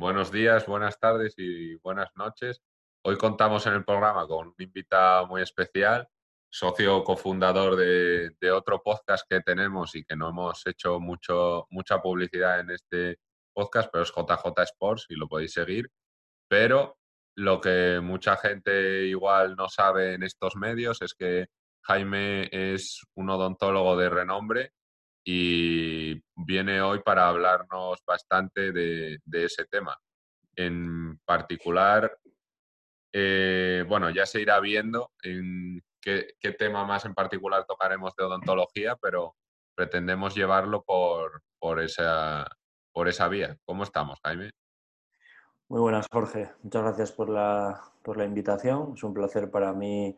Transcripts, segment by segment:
buenos días, buenas tardes y buenas noches. Hoy contamos en el programa con un invitado muy especial, socio cofundador de, otro podcast que tenemos y que no hemos hecho mucho, mucha publicidad en este podcast, pero es JJ Sports y lo podéis seguir. Pero lo que mucha gente igual no sabe en estos medios es que Jaime es un odontólogo de renombre y viene hoy para hablarnos bastante de, ese tema. En particular, eh, bueno, ya se irá viendo en qué, tema más en particular tocaremos de odontología, pero pretendemos llevarlo por, por, esa, por esa vía. ¿Cómo estamos, Jaime? Muy buenas, Jorge. Muchas gracias por la, por la invitación. Es un placer para mí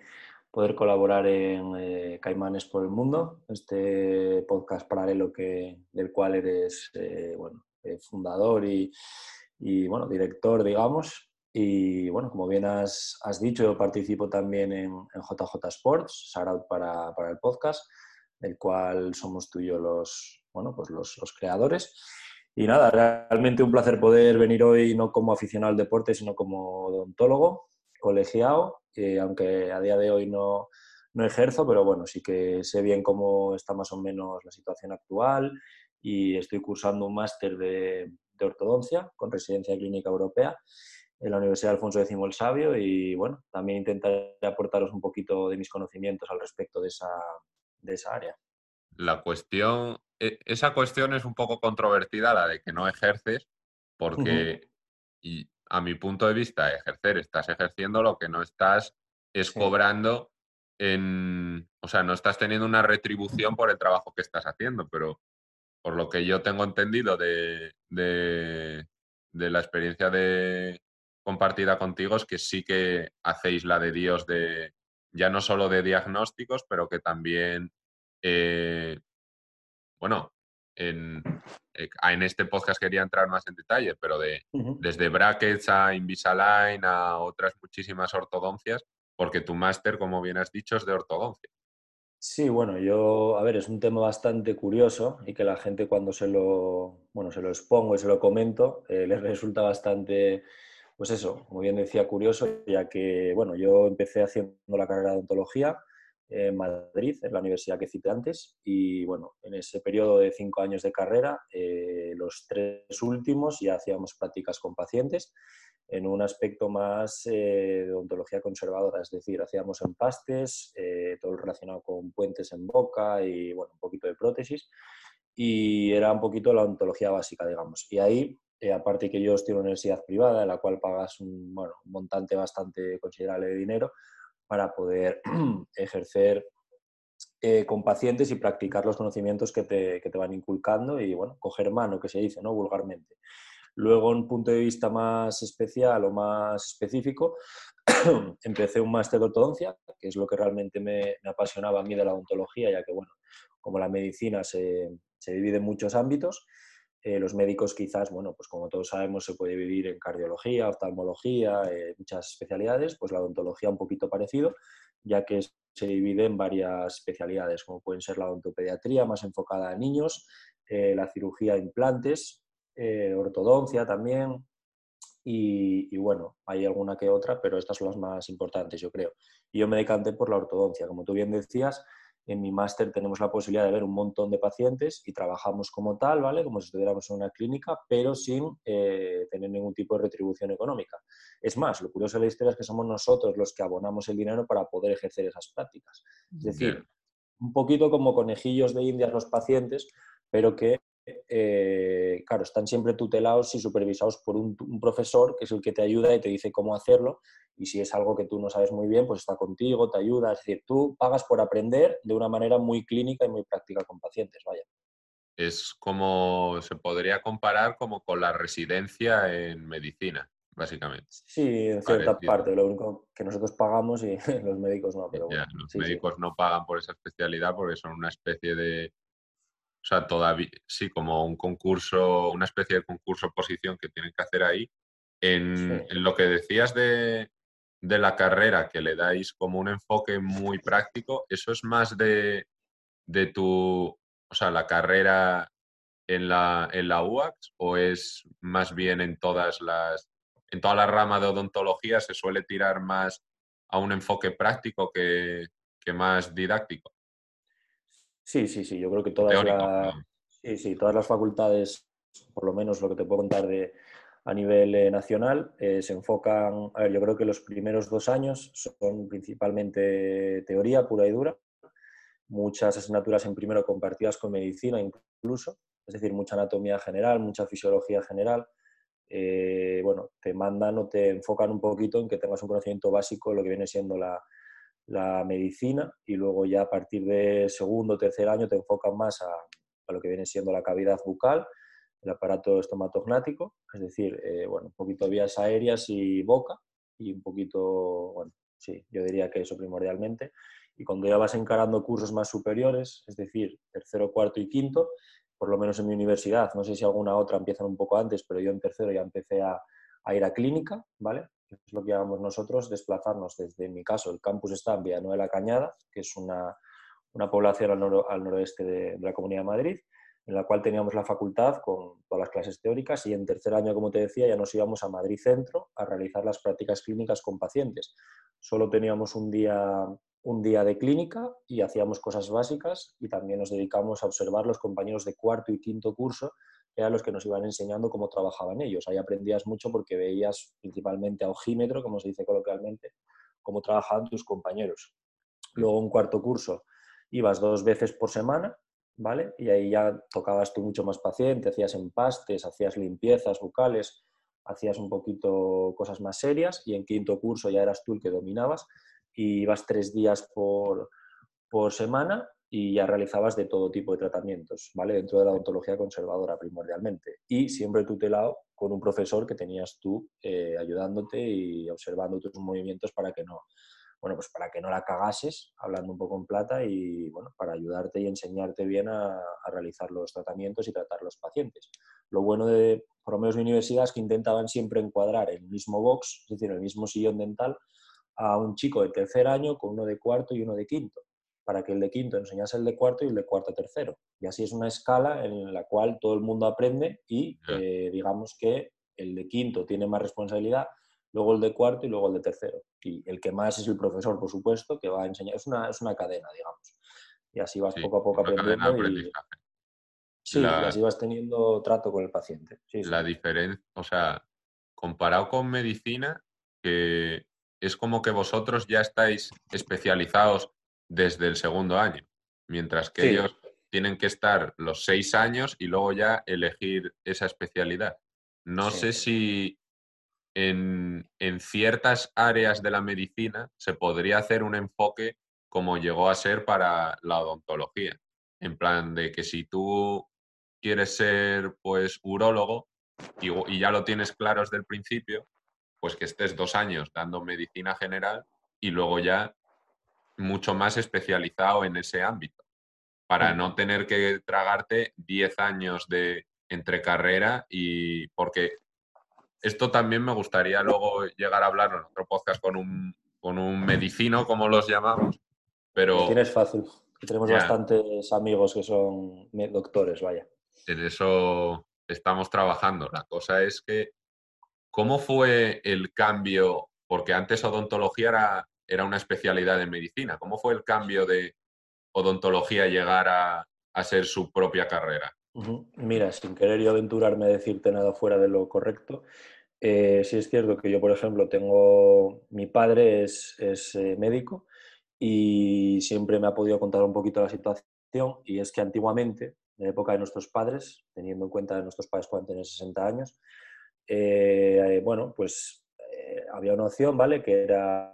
poder colaborar en eh, Caimanes por el Mundo, este podcast paralelo que, del cual eres eh, bueno, eh, fundador y, y, bueno, director, digamos. Y bueno, como bien has, has dicho, yo participo también en, en JJ Sports, shout para, para, el podcast, del cual somos tú y yo los, bueno, pues los, los creadores. Y nada, realmente un placer poder venir hoy no como aficionado al deporte, sino como odontólogo colegiado, que aunque a día de hoy no, no ejerzo, pero bueno, sí que sé bien cómo está más o menos la situación actual y estoy cursando un máster de, de ortodoncia con residencia clínica europea en la Universidad Alfonso X el Sabio y bueno, también intentaré aportaros un poquito de mis conocimientos al respecto de esa, de esa área. La cuestión, e, esa cuestión es un poco controvertida, la de que no ejerces, porque y a mi punto de vista, ejercer, estás ejerciendo lo que no estás es cobrando en, o sea, no estás teniendo una retribución por el trabajo que estás haciendo, pero por lo que yo tengo entendido de, de, la experiencia de compartida contigo es que sí que hacéis la de Dios de ya no solo de diagnósticos, pero que también, eh, bueno, en, eh, en este podcast quería entrar más en detalle, pero de, desde brackets a Invisalign a otras muchísimas ortodoncias, porque tu máster, como bien has dicho, es de ortodoncia. Sí, bueno, yo, a ver, es un tema bastante curioso y que la gente cuando se lo, bueno, se lo expongo y se lo comento, eh, les resulta bastante, pues eso, como bien decía, curioso, ya que, bueno, yo empecé haciendo la carrera de odontología, en Madrid, en la universidad que cité antes. Y bueno, en ese periodo de cinco años de carrera, eh, los tres últimos ya hacíamos prácticas con pacientes en un aspecto más eh, de odontología conservadora, es decir, hacíamos empastes, eh, todo relacionado con puentes en boca y bueno, un poquito de prótesis. Y era un poquito la odontología básica, digamos. Y ahí aparte que yo estoy en una universidad privada en la cual pagas un, bueno, un montante bastante considerable de dinero, para poder ejercer eh, con pacientes y practicar los conocimientos que te, que te, van inculcando y, bueno, coger mano, que se dice, ¿no? Vulgarmente. Luego, un punto de vista más especial o más específico, empecé un máster de ortodoncia, que es lo que realmente me, me, apasionaba a mí de la odontología, ya que, bueno, como la medicina se, se divide en muchos ámbitos, eh, los médicos quizás, bueno, pues como todos sabemos, se puede vivir en cardiología, oftalmología, eh, muchas especialidades, pues la odontología un poquito parecido, ya que se divide en varias especialidades, como pueden ser la odontopediatría, más enfocada a niños, eh, la cirugía de implantes, ortodoncia también, y, bueno, hay alguna que otra, pero estas son las más importantes, yo creo. Yo me decanté por la ortodoncia, como tú bien decías, en mi máster tenemos la posibilidad de ver un montón de pacientes y trabajamos como tal, ¿vale? Como si estuviéramos en una clínica, pero sin eh, tener ningún tipo de retribución económica. Es más, lo curioso de la historia es que somos nosotros los que abonamos el dinero para poder ejercer esas prácticas. Es decir, un poquito como conejillos de indias los pacientes, pero que eh, claro, están siempre tutelados y supervisados por un, profesor que es el que te ayuda y te dice cómo hacerlo. Y si es algo que tú no sabes muy bien, pues está contigo, te ayuda. Es decir, tú pagas por aprender de una manera muy clínica y muy práctica con pacientes, vaya. Es como, se podría comparar como con la residencia en medicina, básicamente. Sí, en cierta parte. Lo único que nosotros pagamos y los médicos no. Pero los médicos no pagan por esa especialidad porque son una especie de o sea, todavía, sí, como un concurso, una especie de concurso oposición que tienen que hacer ahí. En, lo que decías de, la carrera, que le dais como un enfoque muy práctico, eso es más de, tu, o sea, la carrera en la, en la UAX o es más bien en todas las, en toda la rama de odontología se suele tirar más a un enfoque práctico que, más didáctico? Sí, sí, sí, yo creo que todas, las, sí, sí, todas las facultades, por lo menos lo que te puedo contar de, a nivel eh, nacional, eh, se enfocan, a ver, yo creo que los primeros dos años son principalmente teoría pura y dura, muchas asignaturas en primero compartidas con medicina incluso, es decir, mucha anatomía general, mucha fisiología general. Eh, bueno, te mandan o te enfocan un poquito en que tengas un conocimiento básico de lo que viene siendo la, medicina y luego ya a partir de segundo o tercer año te enfocan más a, lo que viene siendo la cavidad bucal, el aparato estomatognático, es decir, eh, bueno, un poquito vías aéreas y boca y un poquito, bueno, sí, yo diría que eso primordialmente. Y cuando ya vas encarando cursos más superiores, es decir, tercero, cuarto y quinto, por lo menos en mi universidad, no sé si alguna otra empiezan un poco antes, pero yo en tercero ya empecé a, ir a clínica, ¿vale? Es lo que llamamos nosotros, desplazarnos desde, mi caso, el campus está en Villanueva Cañada, que es una, población al, noroeste de, la Comunidad de Madrid, en la cual teníamos la facultad con todas las clases teóricas y en tercer año, como te decía, ya nos íbamos a Madrid Centro a realizar las prácticas clínicas con pacientes. Solo teníamos un día un día de clínica y hacíamos cosas básicas y también nos dedicamos a observar los compañeros de cuarto y quinto curso, eran los que nos iban enseñando cómo trabajaban ellos. Ahí aprendías mucho porque veías principalmente a ojímetro, como se dice coloquialmente, cómo trabajaban tus compañeros. Luego un cuarto curso ibas dos veces por semana, ¿vale? Y ahí ya tocabas tú mucho más paciente, hacías empastes, hacías limpiezas bucales, hacías un poquito cosas más serias y en quinto curso ya eras tú el que dominabas y ibas tres días por, por semana y ya realizabas de todo tipo de tratamientos, ¿vale? Dentro de la odontología conservadora primordialmente. Y siempre tutelado con un profesor que tenías tú eh, ayudándote y observando tus movimientos para que no, bueno, pues para que no la cagases, hablando un poco en plata, y bueno, para ayudarte y enseñarte bien a, realizar los tratamientos y tratar los pacientes. Lo bueno de, por lo menos mi universidad, es que intentaban siempre encuadrar el mismo box, es decir, el mismo sillón dental, a un chico de tercer año con uno de cuarto y uno de quinto, para que el de quinto enseñase el de cuarto y el de cuarto tercero. Y así es una escala en la cual todo el mundo aprende y eh, digamos que el de quinto tiene más responsabilidad, luego el de cuarto y luego el de tercero. Y el que más es el profesor, por supuesto, que va a enseñar. Es una, es una cadena, digamos. Y así vas poco a poco aprendiendo. Y... Sí, y así vas teniendo trato con el paciente. la diferencia, o sea, comparado con medicina, que es como que vosotros ya estáis especializados desde el segundo año, mientras que ellos tienen que estar los seis años y luego ya elegir esa especialidad. No sé si en, en, ciertas áreas de la medicina se podría hacer un enfoque como llegó a ser para la odontología. En plan de que si tú quieres ser pues urólogo y, y ya lo tienes claro desde el principio, pues que estés dos años dando medicina general y luego ya mucho más especializado en ese ámbito, para no tener que tragarte diez años de entre carrera y porque esto también me gustaría luego llegar a hablar en otro podcast con un, con un medicino, como los llamamos, pero... Tienes fácil, tenemos bastantes amigos que son doctores, vaya. En eso estamos trabajando. La cosa es que ¿Cómo fue el cambio? Porque antes odontología era, era una especialidad de medicina. ¿Cómo fue el cambio de odontología llegar a, ser su propia carrera? Mira, sin querer yo aventurarme a decirte nada fuera de lo correcto, eh, sí es cierto que yo, por ejemplo, tengo, mi padre es, eh, médico y siempre me ha podido contar un poquito la situación y es que antiguamente, en la época de nuestros padres, teniendo en cuenta que nuestros padres pueden tener 60 años, eh, bueno, pues eh, había una opción, ¿vale? Que era,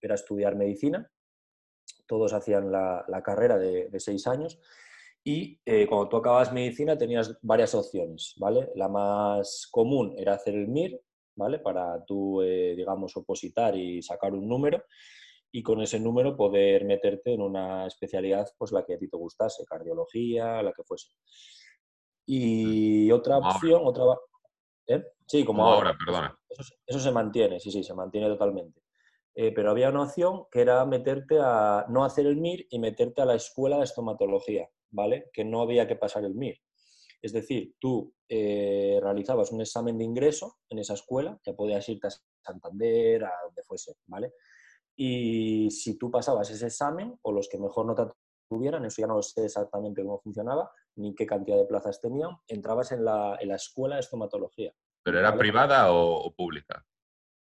era estudiar medicina. Todos hacían la, carrera de, seis años. Y eh, cuando tú acabas medicina tenías varias opciones, ¿vale? La más común era hacer el MIR, ¿vale? Para tú, digamos, opositar y sacar un número y con ese número poder meterte en una especialidad, pues la que a ti te gustase, cardiología, la que fuese. Y otra opción, otra, ¿Eh? Sí, como, ahora, perdona. Eso, se mantiene, sí, sí, se mantiene totalmente. Eh, pero había una opción que era meterte a no hacer el MIR y meterte a la escuela de estomatología, ¿vale? Que no había que pasar el MIR. Es decir, tú eh, realizabas un examen de ingreso en esa escuela, ya podías irte a Santander, a donde fuese, ¿vale? Y si tú pasabas ese examen, o los que mejor nota tuvieran, eso ya no sé exactamente cómo funcionaba, ni qué cantidad de plazas tenían, entrabas en la, en la escuela de estomatología. ¿Pero era privada o, pública?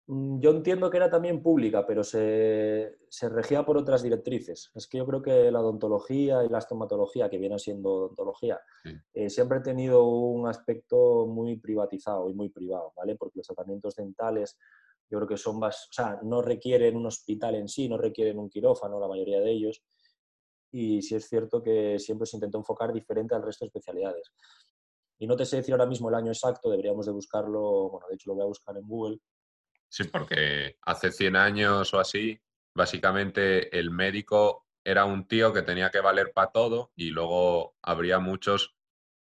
Mm, yo entiendo que era también pública, pero se, se, regía por otras directrices. Es que yo creo que la odontología y la estomatología, que viene siendo odontología, eh, siempre ha tenido un aspecto muy privatizado y muy privado, ¿vale? Porque los tratamientos dentales yo creo que son más, o sea, no requieren un hospital en sí, no requieren un quirófano, la mayoría de ellos, y sí es cierto que siempre se intentó enfocar diferente al resto de especialidades. Y no te sé decir ahora mismo el año exacto, deberíamos de buscarlo, bueno, de hecho lo voy a buscar en Google. Sí, porque hace 100 años o así, básicamente el médico era un tío que tenía que valer para todo y luego habría muchos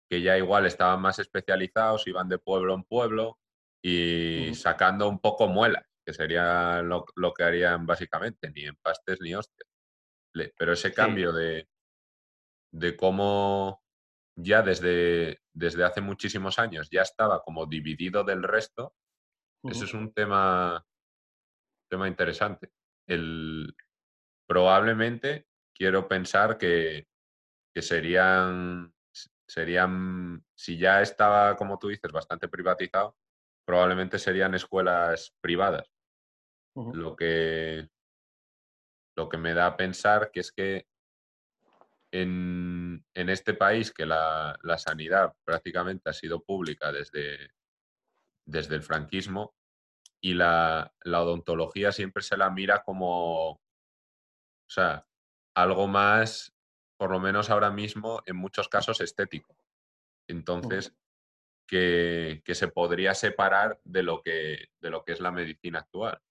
que ya igual estaban más especializados, iban de pueblo en pueblo y sacando un poco muelas, que sería lo, lo, que harían básicamente, ni empastes ni hostias. Pero ese cambio de, de cómo ya desde, desde hace muchísimos años ya estaba como dividido del resto, eso es un tema, tema interesante. El, probablemente quiero pensar que, que serían, serían, si ya estaba, como tú dices, bastante privatizado, probablemente serían escuelas privadas. Lo que lo que me da a pensar que es que en, este país, que la, sanidad prácticamente ha sido pública desde, desde el franquismo, y la, odontología siempre se la mira como, o sea, algo más, por lo menos ahora mismo, en muchos casos estético. Entonces, que, se podría separar de lo que, de lo que es la medicina actual.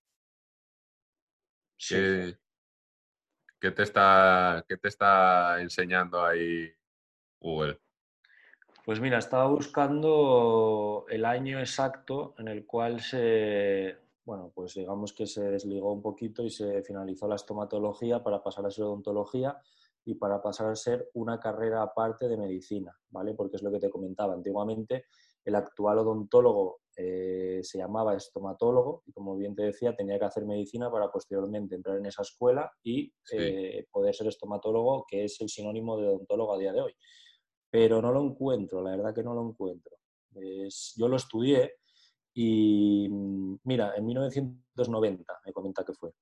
Sí. ¿Qué te está, qué te está enseñando ahí Google? Pues mira, estaba buscando el año exacto en el cual se, bueno, pues digamos que se desligó un poquito y se finalizó la estomatología para pasar a ser odontología y para pasar a ser una carrera aparte de medicina, ¿vale? Porque es lo que te comentaba. Antiguamente el actual odontólogo eh, se llamaba estomatólogo y, como bien te decía, tenía que hacer medicina para posteriormente entrar en esa escuela y eh, poder ser estomatólogo, que es el sinónimo de odontólogo a día de hoy. Pero no lo encuentro, la verdad que no lo encuentro. yo lo estudié y, mm, mira, en 1990 me comenta que fue.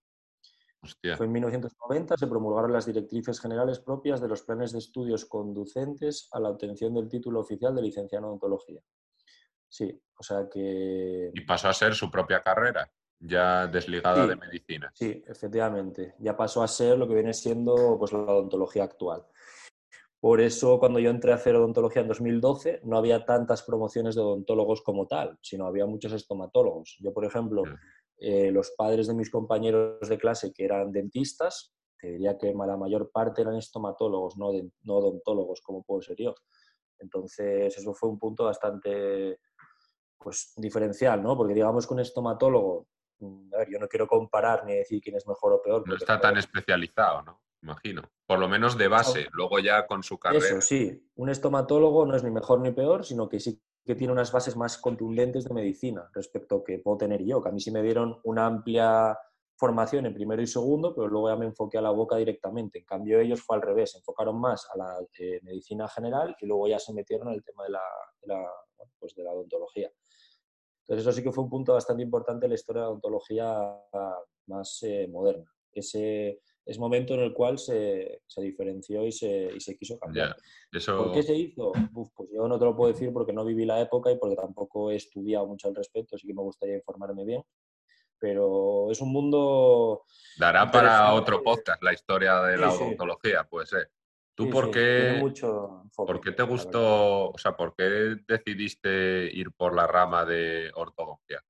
Fue en 1990, se promulgaron las directrices generales propias de los planes de estudios conducentes a la obtención del título oficial de licenciado en odontología. Sí, o sea que... Y pasó a ser su propia carrera, ya desligada de medicina. Sí, efectivamente. Ya pasó a ser lo que viene siendo pues, la odontología actual. Por eso, cuando yo entré a hacer odontología en 2012, no había tantas promociones de odontólogos como tal, sino había muchos estomatólogos. Yo, por ejemplo, eh, los padres de mis compañeros de clase que eran dentistas, te diría que la mayor parte eran estomatólogos, no, no odontólogos, como puedo ser yo. Entonces, eso fue un punto bastante pues, diferencial, ¿no? Porque digamos que un estomatólogo, mm, a ver, yo no quiero comparar ni decir quién es mejor o peor. No está tan especializado, ¿no? Imagino. Por lo menos de base, luego ya con su carrera. Eso, sí. Un estomatólogo no es ni mejor ni peor, sino que sí que tiene unas bases más contundentes de medicina respecto a que puedo tener yo, que a mí sí me dieron una amplia formación en primero y segundo, pero luego ya me enfoqué a la boca directamente. En cambio, ellos fue al revés, se enfocaron más a la eh, medicina general y luego ya se metieron en el tema de la, pues de la odontología. Entonces, eso sí que fue un punto bastante importante en la historia de la odontología más eh, moderna. Ese es momento en el cual se, se diferenció y se, y se, quiso cambiar. ¿Por qué se hizo? pues yo no te lo puedo decir porque no viví la época y porque tampoco he estudiado mucho al respecto, así que me gustaría informarme bien. Pero es un mundo... Dará para otro podcast la historia de la odontología, puede ser. ¿Tú por, qué, por qué te gustó, o sea, por qué decidiste ir por la rama de ortodoncia?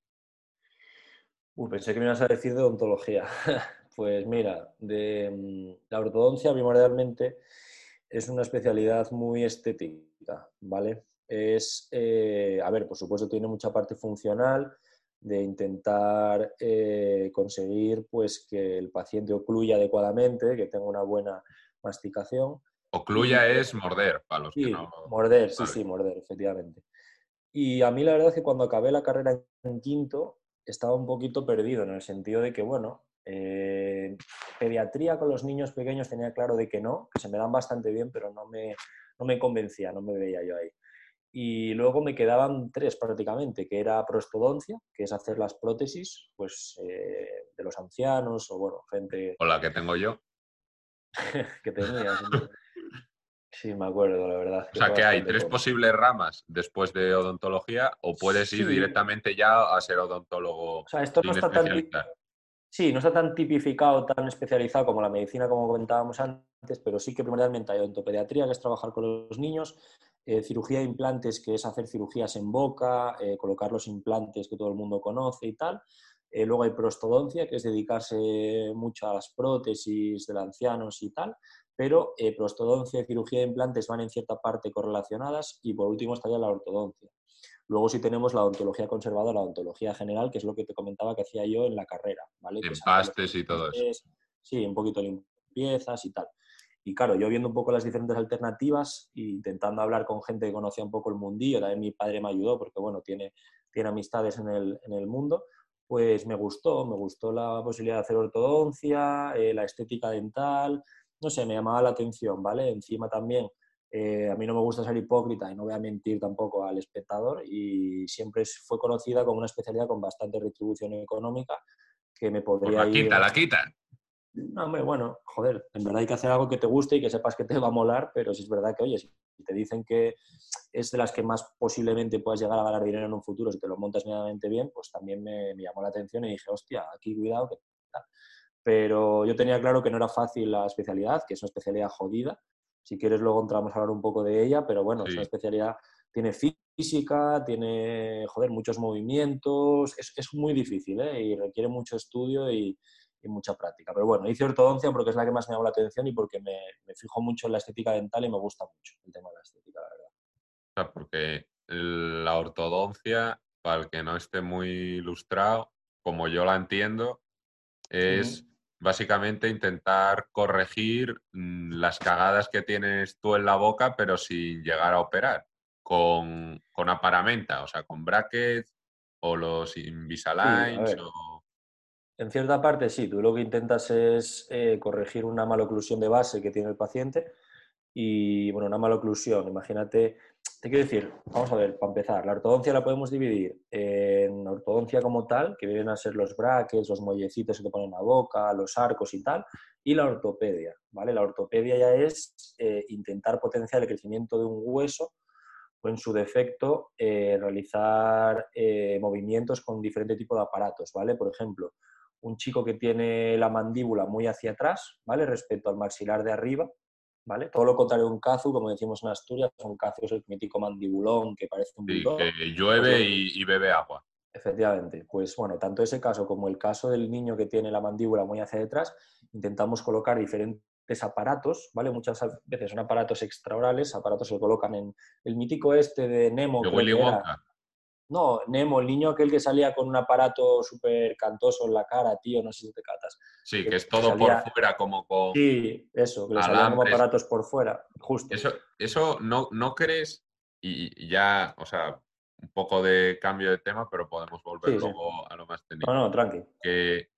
pensé que me ibas a decir de odontología. pues mira, de, mm, la ortodoncia primordialmente es una especialidad muy estética, ¿vale? Es, eh, a ver, por supuesto tiene mucha parte funcional de intentar eh, conseguir pues que el paciente ocluya adecuadamente, que tenga una buena masticación, Ocluya es morder, para los que no. Morder, sí, sí, morder, efectivamente. Y a mí la verdad es que cuando acabé la carrera en quinto estaba un poquito perdido en el sentido de que, bueno, eh, pediatría con los niños pequeños tenía claro de que no, que se me dan bastante bien, pero no me, no me convencía, no me veía yo ahí. Y luego me quedaban tres prácticamente, que era prostodoncia, que es hacer las prótesis pues, eh, de los ancianos o, bueno, gente... O la que tengo yo. que tenías. sí, me acuerdo, la verdad. O sea, que hay tres posibles ramas después de odontología o puedes ir directamente ya a ser odontólogo. O sea, esto no está tan... Sí, no está tan tipificado, tan especializado como la medicina, como comentábamos antes, pero sí que primordialmente hay odontopediatría, que es trabajar con los niños, eh, cirugía de implantes, que es hacer cirugías en boca, eh, colocar los implantes que todo el mundo conoce y tal. Eh, luego hay prostodoncia, que es dedicarse mucho a las prótesis de ancianos y tal, pero prostodoncia y cirugía de implantes van en cierta parte correlacionadas y por último estaría la ortodoncia. Luego sí tenemos la odontología conservadora, la odontología general, que es lo que te comentaba que hacía yo en la carrera, ¿vale? Empastes y todo eso. Sí, un poquito limpiezas y tal. Y claro, yo viendo un poco las diferentes alternativas e intentando hablar con gente que conocía un poco el mundillo, también mi padre me ayudó porque, bueno, tiene, tiene amistades en el, en el mundo, pues me gustó, me gustó la posibilidad de hacer ortodoncia, eh, la estética dental, no sé, me llamaba la atención, ¿vale? Encima también, eh, a mí no me gusta ser hipócrita y no voy a mentir tampoco al espectador y siempre fue conocida como una especialidad con bastante retribución económica que me pues podría la quita, la quita. No, hombre, bueno, joder, en verdad hay que hacer algo que te guste y que sepas que te va a molar, pero si es verdad que, oye, si te dicen que es de las que más posiblemente puedas llegar a ganar dinero en un futuro si te lo montas medianamente bien, pues también me, llamó la atención y dije, hostia, aquí cuidado. Que... Pero yo tenía claro que no era fácil la especialidad, que es una especialidad jodida. Si quieres, luego entramos a hablar un poco de ella, pero bueno, es una especialidad, tiene física, tiene, joder, muchos movimientos, es, es muy difícil ¿eh? y requiere mucho estudio y, y mucha práctica. Pero bueno, hice ortodoncia porque es la que más me llama la atención y porque me, fijo mucho en la estética dental y me gusta mucho el tema de la estética, la verdad. porque la ortodoncia, para el que no esté muy ilustrado, como yo la entiendo, es básicamente intentar corregir mm, las cagadas que tienes tú en la boca, pero sin llegar a operar, con, con aparamenta, o sea, con brackets o los Invisaligns o en cierta parte sí, tú lo que intentas es eh, corregir una maloclusión de base que tiene el paciente y, bueno, una maloclusión, imagínate, te quiero decir, vamos a ver, para empezar, la ortodoncia la podemos dividir en ortodoncia como tal, que vienen a ser los brackets, los mollecitos que te ponen en la boca, los arcos y tal, y la ortopedia, ¿vale? La ortopedia ya es eh, intentar potenciar el crecimiento de un hueso o en su defecto eh, realizar movimientos con diferente tipo de aparatos, ¿vale? Por ejemplo, un chico que tiene la mandíbula muy hacia atrás, ¿vale? Respecto al maxilar de arriba, ¿vale? Todo lo contrario de un cazu, como decimos en Asturias, un cazu es el mítico mandibulón que parece un sí, que llueve pues y, bebe agua. Efectivamente, pues bueno, tanto ese caso como el caso del niño que tiene la mandíbula muy hacia detrás, intentamos colocar diferentes aparatos, ¿vale? Muchas veces son aparatos extraorales, aparatos que se colocan en el mítico este de Nemo. De Willy Wonka. No, Nemo, el niño aquel que salía con un aparato súper cantoso en la cara, tío, no sé si te catas. Sí, que, es todo por fuera, como con. Sí, eso, que le salían como aparatos por fuera, justo. Eso, eso no, no crees, y, ya, o sea, un poco de cambio de tema, pero podemos volver luego a lo más técnico. No, no, tranqui. Que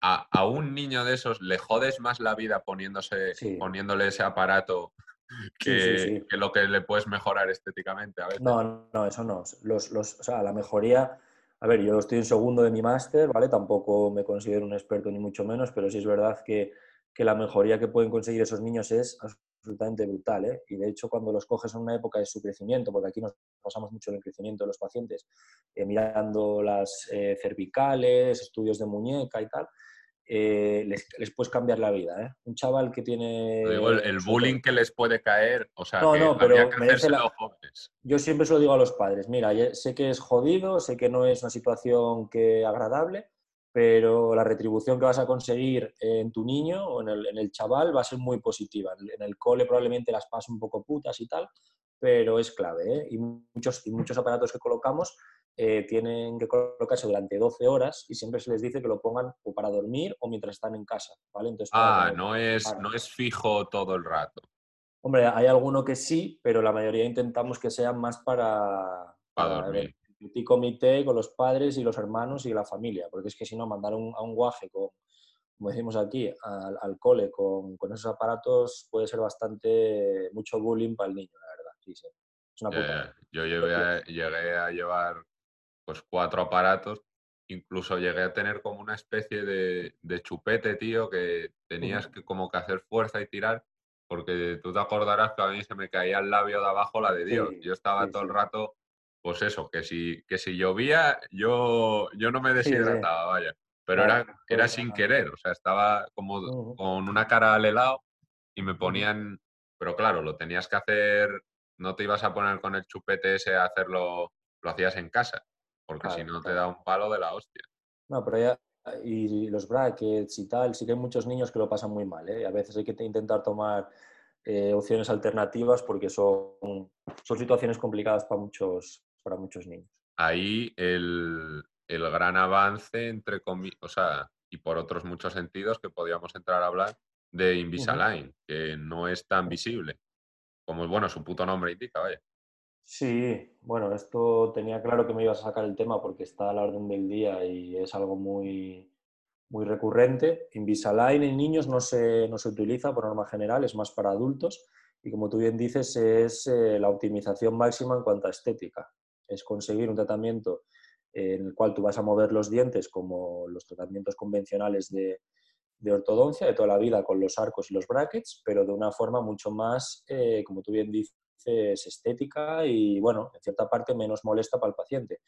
a, un niño de esos le jodes más la vida poniéndose, poniéndole ese aparato que, lo que le puedes mejorar estéticamente a veces. No, no, eso no. Los, los, o sea, la mejoría, a ver, yo estoy en segundo de mi máster, ¿vale? Tampoco me considero un experto ni mucho menos, pero sí es verdad que, que la mejoría que pueden conseguir esos niños es absolutamente brutal, ¿eh? Y de hecho, cuando los coges en una época de su crecimiento, porque aquí nos pasamos mucho en el crecimiento de los pacientes, eh, mirando las eh, cervicales, estudios de muñeca y tal, eh, les, puedes cambiar la vida. ¿eh? Un chaval que tiene... el, bullying que les puede caer, o sea, no, no, pero Yo siempre se lo digo a los padres, mira, sé que es jodido, sé que no es una situación que agradable, pero la retribución que vas a conseguir en tu niño o en el, en el chaval va a ser muy positiva. En el cole probablemente las paso un poco putas y tal, pero es clave. ¿eh? Y, muchos, y muchos aparatos que colocamos eh, tienen que colocarse durante 12 horas y siempre se les dice que lo pongan o para dormir o mientras están en casa, ¿vale? ah, no es, no es fijo todo el rato. Hombre, hay alguno que sí, pero la mayoría intentamos que sean más para, para, dormir. El comité con los padres y los hermanos y la familia, porque es que si no, mandar un, a un guaje con, como decimos aquí, al, cole con, con, esos aparatos puede ser bastante, mucho bullying para el niño, la verdad. Sí, sí. Es una puta. yo llegué a llevar pues cuatro aparatos. Incluso llegué a tener como una especie de, chupete, tío, que tenías que como que hacer fuerza y tirar, porque tú te acordarás que a mí se me caía el labio de abajo la de Dios. yo estaba todo el rato, pues eso, que si, que si llovía, yo, yo no me deshidrataba, vaya. Pero era, era sin querer, o sea, estaba como con una cara al helado y me ponían, pero claro, lo tenías que hacer, no te ibas a poner con el chupete ese a hacerlo, lo hacías en casa porque si no te da un palo de la hostia. No, pero ya, y los brackets y tal, sí que hay muchos niños que lo pasan muy mal, ¿eh? A veces hay que intentar tomar eh, opciones alternativas porque son, son situaciones complicadas para muchos, para muchos niños. Ahí el, el gran avance, entre comillas, o sea, y por otros muchos sentidos que podríamos entrar a hablar de Invisalign, que no es tan visible, como bueno, su puto nombre indica, vaya. Sí, bueno, esto tenía claro que me ibas a sacar el tema porque está a la orden del día y es algo muy, muy recurrente. Invisalign en niños no se, no se utiliza por norma general, es más para adultos y como tú bien dices es eh, la optimización máxima en cuanto a estética. Es conseguir un tratamiento en el cual tú vas a mover los dientes como los tratamientos convencionales de, ortodoncia de toda la vida con los arcos y los brackets, pero de una forma mucho más, eh, como tú bien dices, es estética y, bueno, en cierta parte menos molesta para el paciente.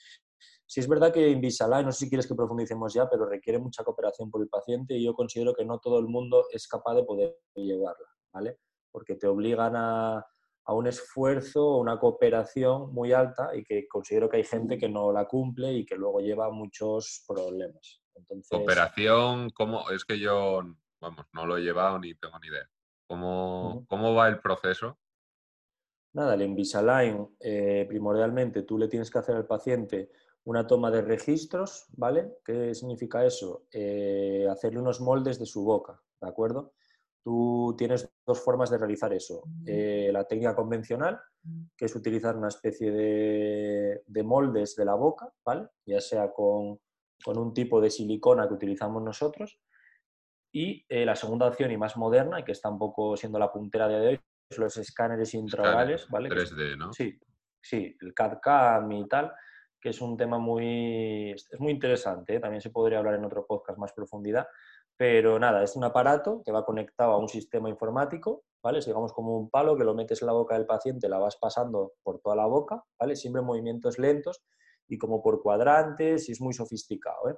Si es verdad que Invisalign, no sé si quieres que profundicemos ya, pero requiere mucha cooperación por el paciente y yo considero que no todo el mundo es capaz de poder llevarla, ¿vale? Porque te obligan a, a un esfuerzo, una cooperación muy alta y que considero que hay gente que no la cumple y que luego lleva muchos problemas. Entonces... Cooperación, ¿cómo? Es que yo, vamos, no lo he llevado ni tengo ni idea. ¿Cómo, ¿cómo va el proceso? Nada, el Invisalign, eh, primordialmente tú le tienes que hacer al paciente una toma de registros, ¿vale? ¿Qué significa eso? Eh, hacerle unos moldes de su boca, ¿de acuerdo? Tú tienes dos formas de realizar eso. Eh, la técnica convencional, que es utilizar una especie de, moldes de la boca, ¿vale? Ya sea con, un tipo de silicona que utilizamos nosotros. Y la segunda opción y más moderna, y que está un poco siendo la puntera de hoy, los escáneres intraorales, ¿vale? 3D, ¿no? Sí, sí, el CAD-CAM y tal, que es un tema muy, es muy interesante, ¿eh? también se podría hablar en otro podcast más profundidad, pero nada, es un aparato que va conectado a un sistema informático, ¿vale? digamos como un palo que lo metes en la boca del paciente, la vas pasando por toda la boca, ¿vale? Siempre movimientos lentos y como por cuadrantes y es muy sofisticado, ¿eh?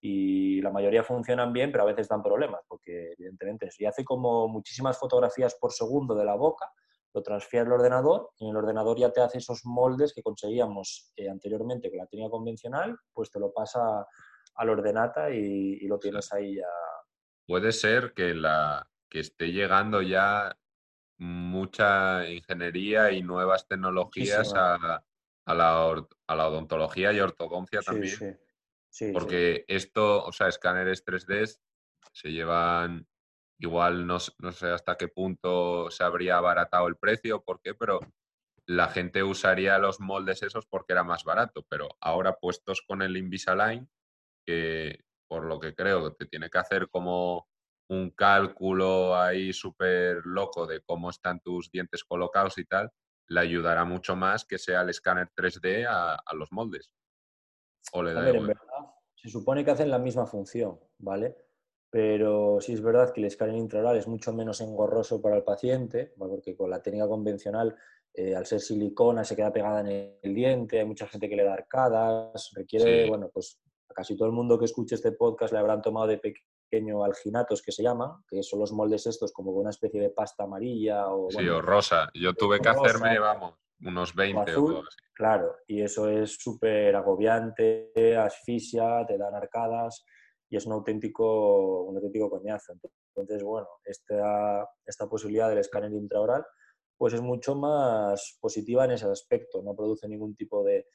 Y la mayoría funcionan bien, pero a veces dan problemas, porque evidentemente si hace como muchísimas fotografías por segundo de la boca, lo transfiere al ordenador y en el ordenador ya te hace esos moldes que conseguíamos eh, anteriormente con la técnica convencional, pues te lo pasa al ordenata y, lo tienes ahí ya. Puede ser que, la, que esté llegando ya mucha ingeniería y nuevas tecnologías a, a, la, a, la, odontología y ortodoncia también. Porque esto, o sea, escáneres 3D se llevan, igual no, sé hasta qué punto se habría abaratado el precio, por qué, pero la gente usaría los moldes esos porque era más barato, pero ahora puestos con el Invisalign, que por lo que creo que tiene que hacer como un cálculo ahí súper loco de cómo están tus dientes colocados y tal, le ayudará mucho más que sea el escáner 3D a los moldes. O le da en verdad, se supone que hacen la misma función, ¿vale? Pero sí es verdad que el escáner intraoral es mucho menos engorroso para el paciente, porque con la técnica convencional, eh, al ser silicona, se queda pegada en el diente, hay mucha gente que le da arcadas, requiere, bueno, pues a casi todo el mundo que escuche este podcast le habrán tomado de pequeño alginatos que se llama, que son los moldes estos como una especie de pasta amarilla o... Sí, o rosa. Yo tuve que hacerme, vamos, unos 20 o así. Claro, y eso es súper agobiante, asfixia, te dan arcadas y es un auténtico, un auténtico coñazo. Entonces, bueno, esta, esta posibilidad del escáner intraoral pues es mucho más positiva en ese aspecto, no produce ningún tipo de,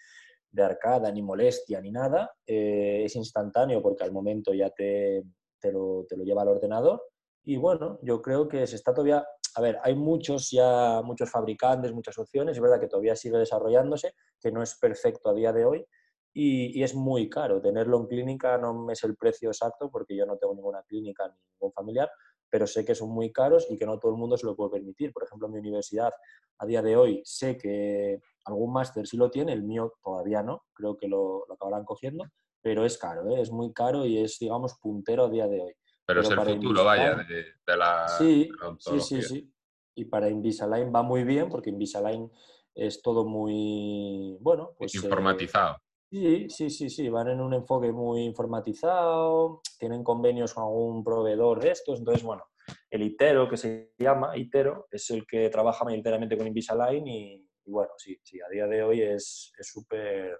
de arcada, ni molestia, ni nada. Eh, es instantáneo porque al momento ya te, te, lo, te, lo, lleva al ordenador. Y bueno, yo creo que se está todavía a ver, hay muchos ya, muchos fabricantes, muchas opciones, es verdad que todavía sigue desarrollándose, que no es perfecto a día de hoy y, es muy caro. Tenerlo en clínica no es el precio exacto porque yo no tengo ninguna clínica ni ningún familiar, pero sé que son muy caros y que no todo el mundo se lo puede permitir. Por ejemplo, mi universidad a día de hoy sé que algún máster sí lo tiene, el mío todavía no, creo que lo, acabarán cogiendo, pero es caro, ¿eh? es muy caro y es, digamos, puntero a día de hoy. Pero, es el futuro, vaya, de, la sí, sí, sí, sí. Y para Invisalign va muy bien porque Invisalign es todo muy, bueno, pues... Eh, Informatizado. sí, sí, sí, sí, van en un enfoque muy informatizado, tienen convenios con algún proveedor de estos, entonces, bueno, el ITERO, que se llama ITERO, es el que trabaja mayoritariamente con Invisalign y, bueno, sí, sí, a día de hoy es súper...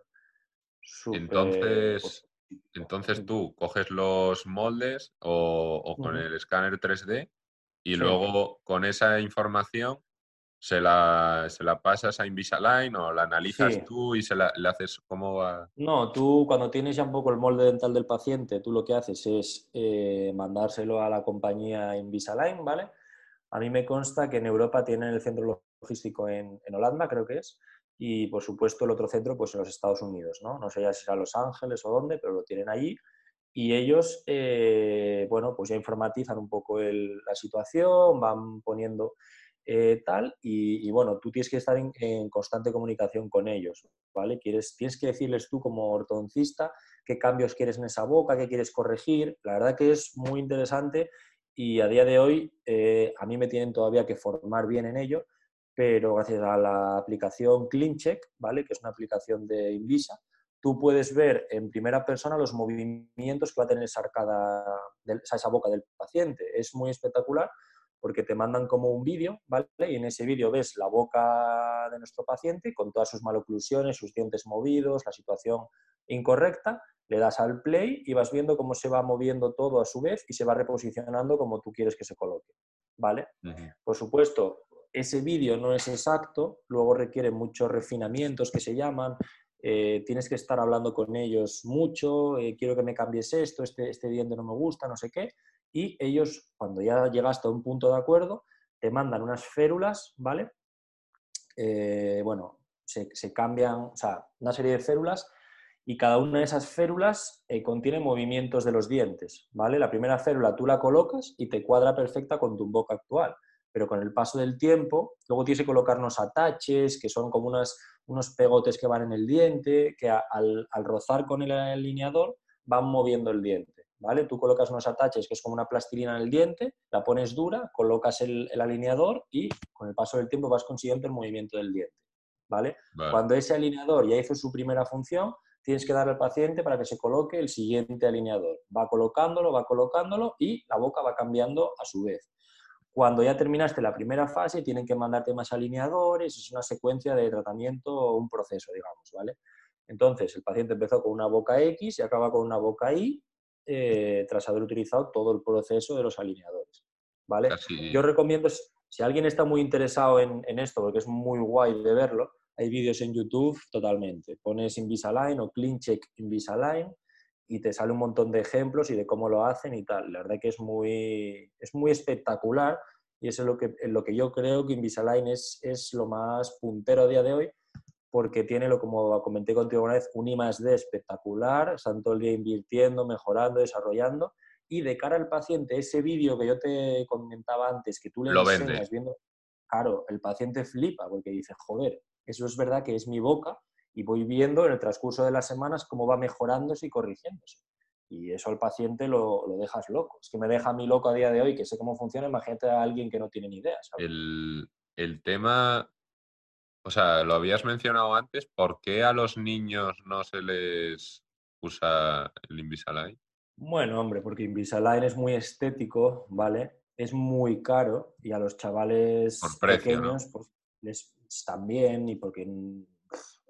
entonces, entonces tú coges los moldes o, con el escáner 3D y luego con esa información se la, se la, pasas a Invisalign o la analizas tú y se la, le haces cómo va. No, tú cuando tienes ya un poco el molde dental del paciente, tú lo que haces es eh, mandárselo a la compañía Invisalign, ¿vale? A mí me consta que en Europa tienen el centro logístico en, en Holanda, creo que es, y por supuesto el otro centro pues en los Estados Unidos, ¿no? No sé ya si será Los Ángeles o dónde, pero lo tienen allí y ellos, eh, bueno, pues ya informatizan un poco la situación, van poniendo eh, tal, y, bueno, tú tienes que estar en, constante comunicación con ellos, ¿vale? Quieres, tienes que decirles tú como ortodoncista qué cambios quieres en esa boca, qué quieres corregir. La verdad que es muy interesante y a día de hoy eh, a mí me tienen todavía que formar bien en ello, pero gracias a la aplicación CleanCheck, ¿vale? Que es una aplicación de Invisa, tú puedes ver en primera persona los movimientos que va a tener esa arcada, esa boca del paciente. Es muy espectacular porque te mandan como un vídeo, ¿vale? Y en ese vídeo ves la boca de nuestro paciente con todas sus maloclusiones, sus dientes movidos, la situación incorrecta, le das al play y vas viendo cómo se va moviendo todo a su vez y se va reposicionando como tú quieres que se coloque, ¿vale? Por supuesto, ese vídeo no es exacto, luego requiere muchos refinamientos que se llaman, eh, tienes que estar hablando con ellos mucho, eh, quiero que me cambies esto, este, este diente no me gusta, no sé qué, y ellos, cuando ya llegaste a un punto de acuerdo, te mandan unas férulas, ¿vale? Eh, bueno, se, se, cambian, o sea, una serie de férulas y cada una de esas férulas contiene movimientos de los dientes, ¿vale? La primera férula tú la colocas y te cuadra perfecta con tu boca actual, pero con el paso del tiempo, luego tienes que colocar unos ataches, que son como unas, unos pegotes que van en el diente, que al, rozar con el alineador van moviendo el diente. ¿Vale? Tú colocas unos ataches que es como una plastilina en el diente, la pones dura, colocas el, alineador y con el paso del tiempo vas consiguiendo el movimiento del diente. ¿vale? Cuando ese alineador ya hizo su primera función, tienes que dar al paciente para que se coloque el siguiente alineador. Va colocándolo, va colocándolo y la boca va cambiando a su vez. Cuando ya terminaste la primera fase, tienen que mandarte más alineadores, es una secuencia de tratamiento, un proceso, digamos, ¿vale? Entonces, el paciente empezó con una boca X y acaba con una boca Y eh, tras haber utilizado todo el proceso de los alineadores, ¿vale? Yo recomiendo, si alguien está muy interesado en, en, esto, porque es muy guay de verlo, hay vídeos en YouTube totalmente. Pones Invisalign o CleanCheck Invisalign y te sale un montón de ejemplos y de cómo lo hacen y tal. La verdad que es muy, es muy espectacular y eso es lo que, lo que yo creo que Invisalign es, es lo más puntero a día de hoy porque tiene, lo como comenté contigo una vez, un I más D espectacular, están todo el día invirtiendo, mejorando, desarrollando y de cara al paciente, ese vídeo que yo te comentaba antes, que tú le lo enseñas viendo, claro, el paciente flipa porque dice, joder, eso es verdad que es mi boca y voy viendo en el transcurso de las semanas cómo va mejorándose y corrigiéndose. Y eso al paciente lo, lo, dejas loco. Es que me deja a mí loco a día de hoy, que sé cómo funciona, imagínate a alguien que no tiene ni idea. El, el, tema, o sea, lo habías mencionado antes, ¿por qué a los niños no se les usa el Invisalign? Bueno, hombre, porque Invisalign es muy estético, ¿vale? Es muy caro y a los chavales pequeños pues, les también y porque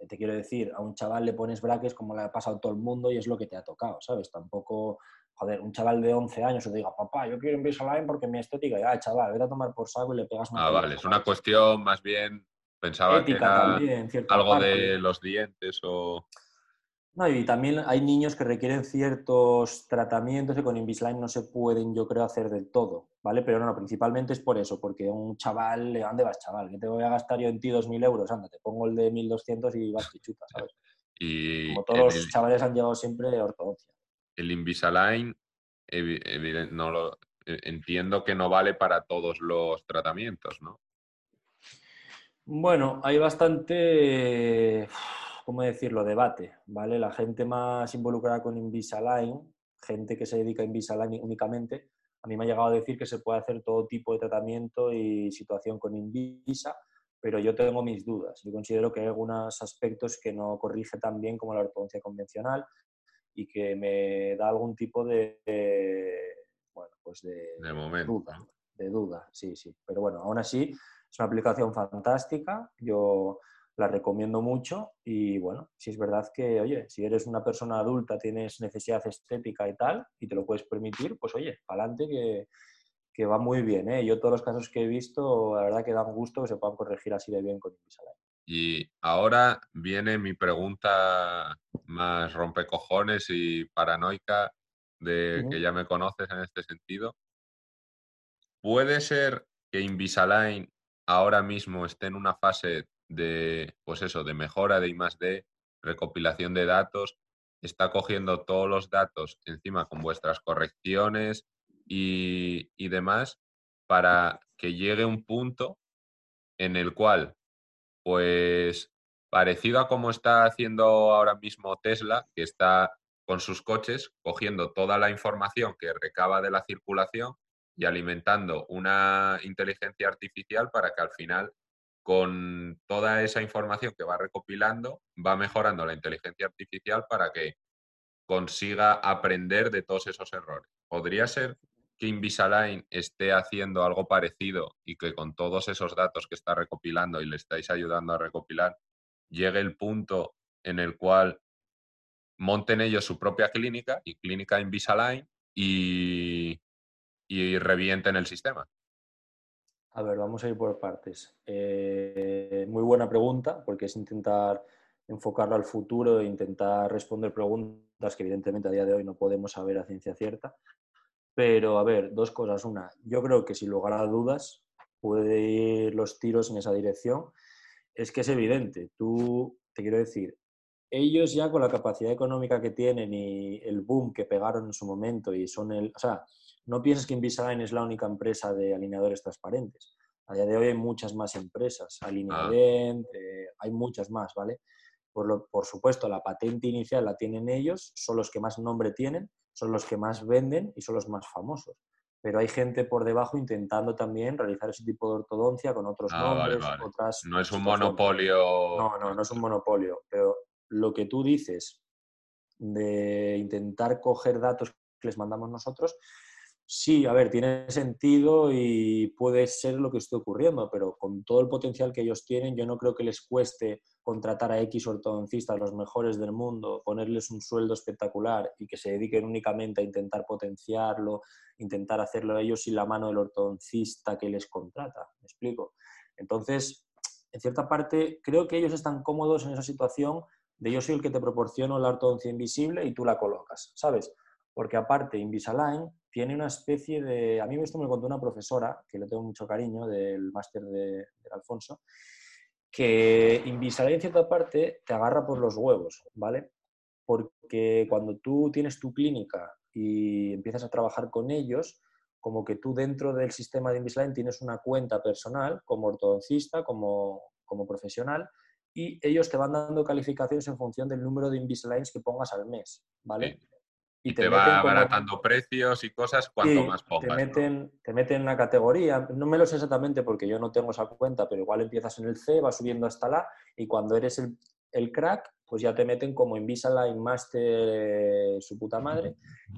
te quiero decir, a un chaval le pones braques como le ha pasado todo el mundo y es lo que te ha tocado, ¿sabes? Tampoco, joder, un chaval de 11 años o te diga, papá, yo quiero Invisalign porque mi estética, y, ah, chaval, vete a tomar por saco y le pegas una... Ah, vale, es una cuestión más bien, pensaba que era algo de los dientes o... No, y también hay niños que requieren ciertos tratamientos que con Invisalign no se pueden, yo creo, hacer del todo, ¿vale? Pero no, principalmente es por eso, porque un chaval, ¿dónde vas, chaval? ¿Qué te voy a gastar yo en ti 2.000 euros? Anda, te pongo el de 1.200 y vas y chutas, ¿sabes? Y Como todos los chavales han llevado siempre ortodoncia. El Invisalign, no lo, e, entiendo que no vale para todos los tratamientos, ¿no? Bueno, hay bastante ¿cómo decirlo?, debate, ¿vale? La gente más involucrada con Invisalign, gente que se dedica a Invisalign únicamente, a mí me ha llegado a decir que se puede hacer todo tipo de tratamiento y situación con Invisa, pero yo tengo mis dudas. Yo considero que hay algunos aspectos que no corrige tan bien como la ortodoncia convencional y que me da algún tipo de, bueno, pues de, duda. De duda, sí, sí. Pero bueno, aún así es una aplicación fantástica. Yo la recomiendo mucho y bueno, si es verdad que, oye, si eres una persona adulta, tienes necesidad estética y tal, y te lo puedes permitir, pues oye, adelante que, que va muy bien. ¿eh? Yo todos los casos que he visto, la verdad que dan gusto que se puedan corregir así de bien con Invisalign. Y ahora viene mi pregunta más rompecojones y paranoica de que ya me conoces en este sentido. ¿Puede ser que Invisalign ahora mismo esté en una fase de, pues eso, de mejora de I más D, recopilación de datos, está cogiendo todos los datos encima con vuestras correcciones y, y demás para que llegue un punto en el cual, pues, parecido a como está haciendo ahora mismo Tesla, que está con sus coches cogiendo toda la información que recaba de la circulación y alimentando una inteligencia artificial para que al final con toda esa información que va recopilando, va mejorando la inteligencia artificial para que consiga aprender de todos esos errores. ¿Podría ser que Invisalign esté haciendo algo parecido y que con todos esos datos que está recopilando y le estáis ayudando a recopilar, llegue el punto en el cual monten ellos su propia clínica y clínica Invisalign y, y revienten el sistema? A ver, vamos a ir por partes. Eh, muy buena pregunta, porque es intentar enfocarlo al futuro e intentar responder preguntas que evidentemente a día de hoy no podemos saber a ciencia cierta. Pero, a ver, dos cosas. Una, yo creo que sin lugar a dudas puede ir los tiros en esa dirección. Es que es evidente. Tú, te quiero decir, ellos ya con la capacidad económica que tienen y el boom que pegaron en su momento y son el... O sea, no pienses que Invisalign es la única empresa de alineadores transparentes. A día de hoy hay muchas más empresas, Alineadent, ah. eh, hay muchas más, ¿vale? Por, lo, por supuesto, la patente inicial la tienen ellos, son los que más nombre tienen, son los que más venden y son los más famosos. Pero hay gente por debajo intentando también realizar ese tipo de ortodoncia con otros ah, nombres, otras... No es un monopolio. No, no, no es un monopolio. Pero lo que tú dices de intentar coger datos que les mandamos nosotros, Sí, a ver, tiene sentido y puede ser lo que esté ocurriendo, pero con todo el potencial que ellos tienen, yo no creo que les cueste contratar a X ortodoncistas, los mejores del mundo, ponerles un sueldo espectacular y que se dediquen únicamente a intentar potenciarlo, intentar hacerlo ellos sin la mano del ortodoncista que les contrata. ¿Me explico? Entonces, en cierta parte, creo que ellos están cómodos en esa situación de yo soy el que te proporciono la ortodoncia invisible y tú la colocas, ¿sabes? Porque aparte, Invisalign tiene una especie de... A mí esto me contó una profesora, que le tengo mucho cariño, del máster de, Alfonso, que Invisalign en cierta parte te agarra por los huevos, ¿vale? Porque cuando tú tienes tu clínica y empiezas a trabajar con ellos, como que tú dentro del sistema de Invisalign tienes una cuenta personal como ortodoncista, como, como profesional, y ellos te van dando calificaciones en función del número de Invisaligns que pongas al mes, ¿vale? Y te, va abaratando precios y cosas cuanto más pongas. Te meten, te meten en una categoría, no me lo sé exactamente porque yo no tengo esa cuenta, pero igual empiezas en el C, vas subiendo hasta la y cuando eres el, crack, pues ya te meten como Invisalign Master su puta madre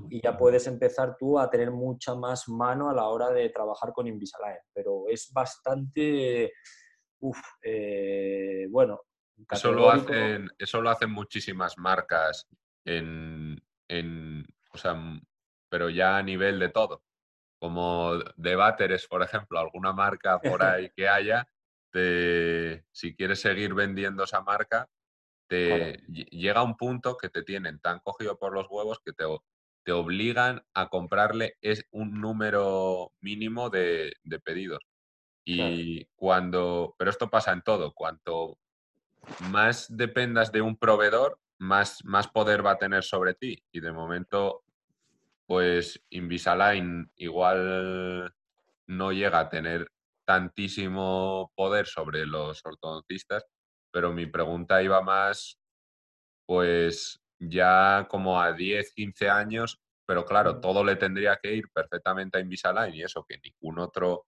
y ya puedes empezar tú a tener mucha más mano a la hora de trabajar con Invisalign. Pero es bastante, uff, eh, bueno. Eso lo, hacen, eso lo hacen muchísimas marcas en, en, o sea, pero ya a nivel de todo. Como de váteres, por ejemplo, alguna marca por ahí que haya, si quieres seguir vendiendo esa marca, te llega un punto que te tienen tan cogido por los huevos que te, te obligan a comprarle es un número mínimo de, pedidos. Y cuando, pero esto pasa en todo, cuanto más dependas de un proveedor, más, más poder va a tener sobre ti. Y de momento, pues Invisalign igual no llega a tener tantísimo poder sobre los ortodoncistas, pero mi pregunta iba más, pues ya como a 10, 15 años, pero claro, todo le tendría que ir perfectamente a Invisalign y eso que ningún otro,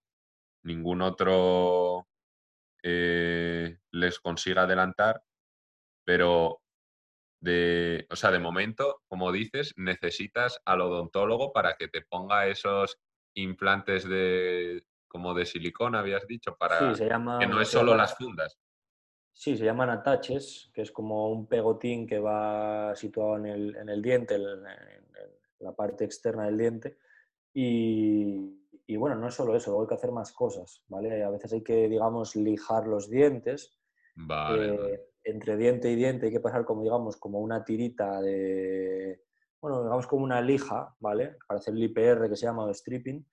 ningún otro eh, les consiga adelantar, pero de, o sea, de momento, como dices, necesitas al odontólogo para que te ponga esos implantes de como de silicona, habías dicho, para que no es solo las fundas. Sí, se llaman ataches, que es como un pegotín que va situado en el, en el diente, en, la parte externa del diente. Y, y, bueno, no es solo eso, luego hay que hacer más cosas, ¿vale? A veces hay que, digamos, lijar los dientes. Vale, Entre diente y diente hay que pasar como, digamos, como una tirita de, bueno, digamos como una lija, ¿vale? Para hacer el IPR que se llama stripping.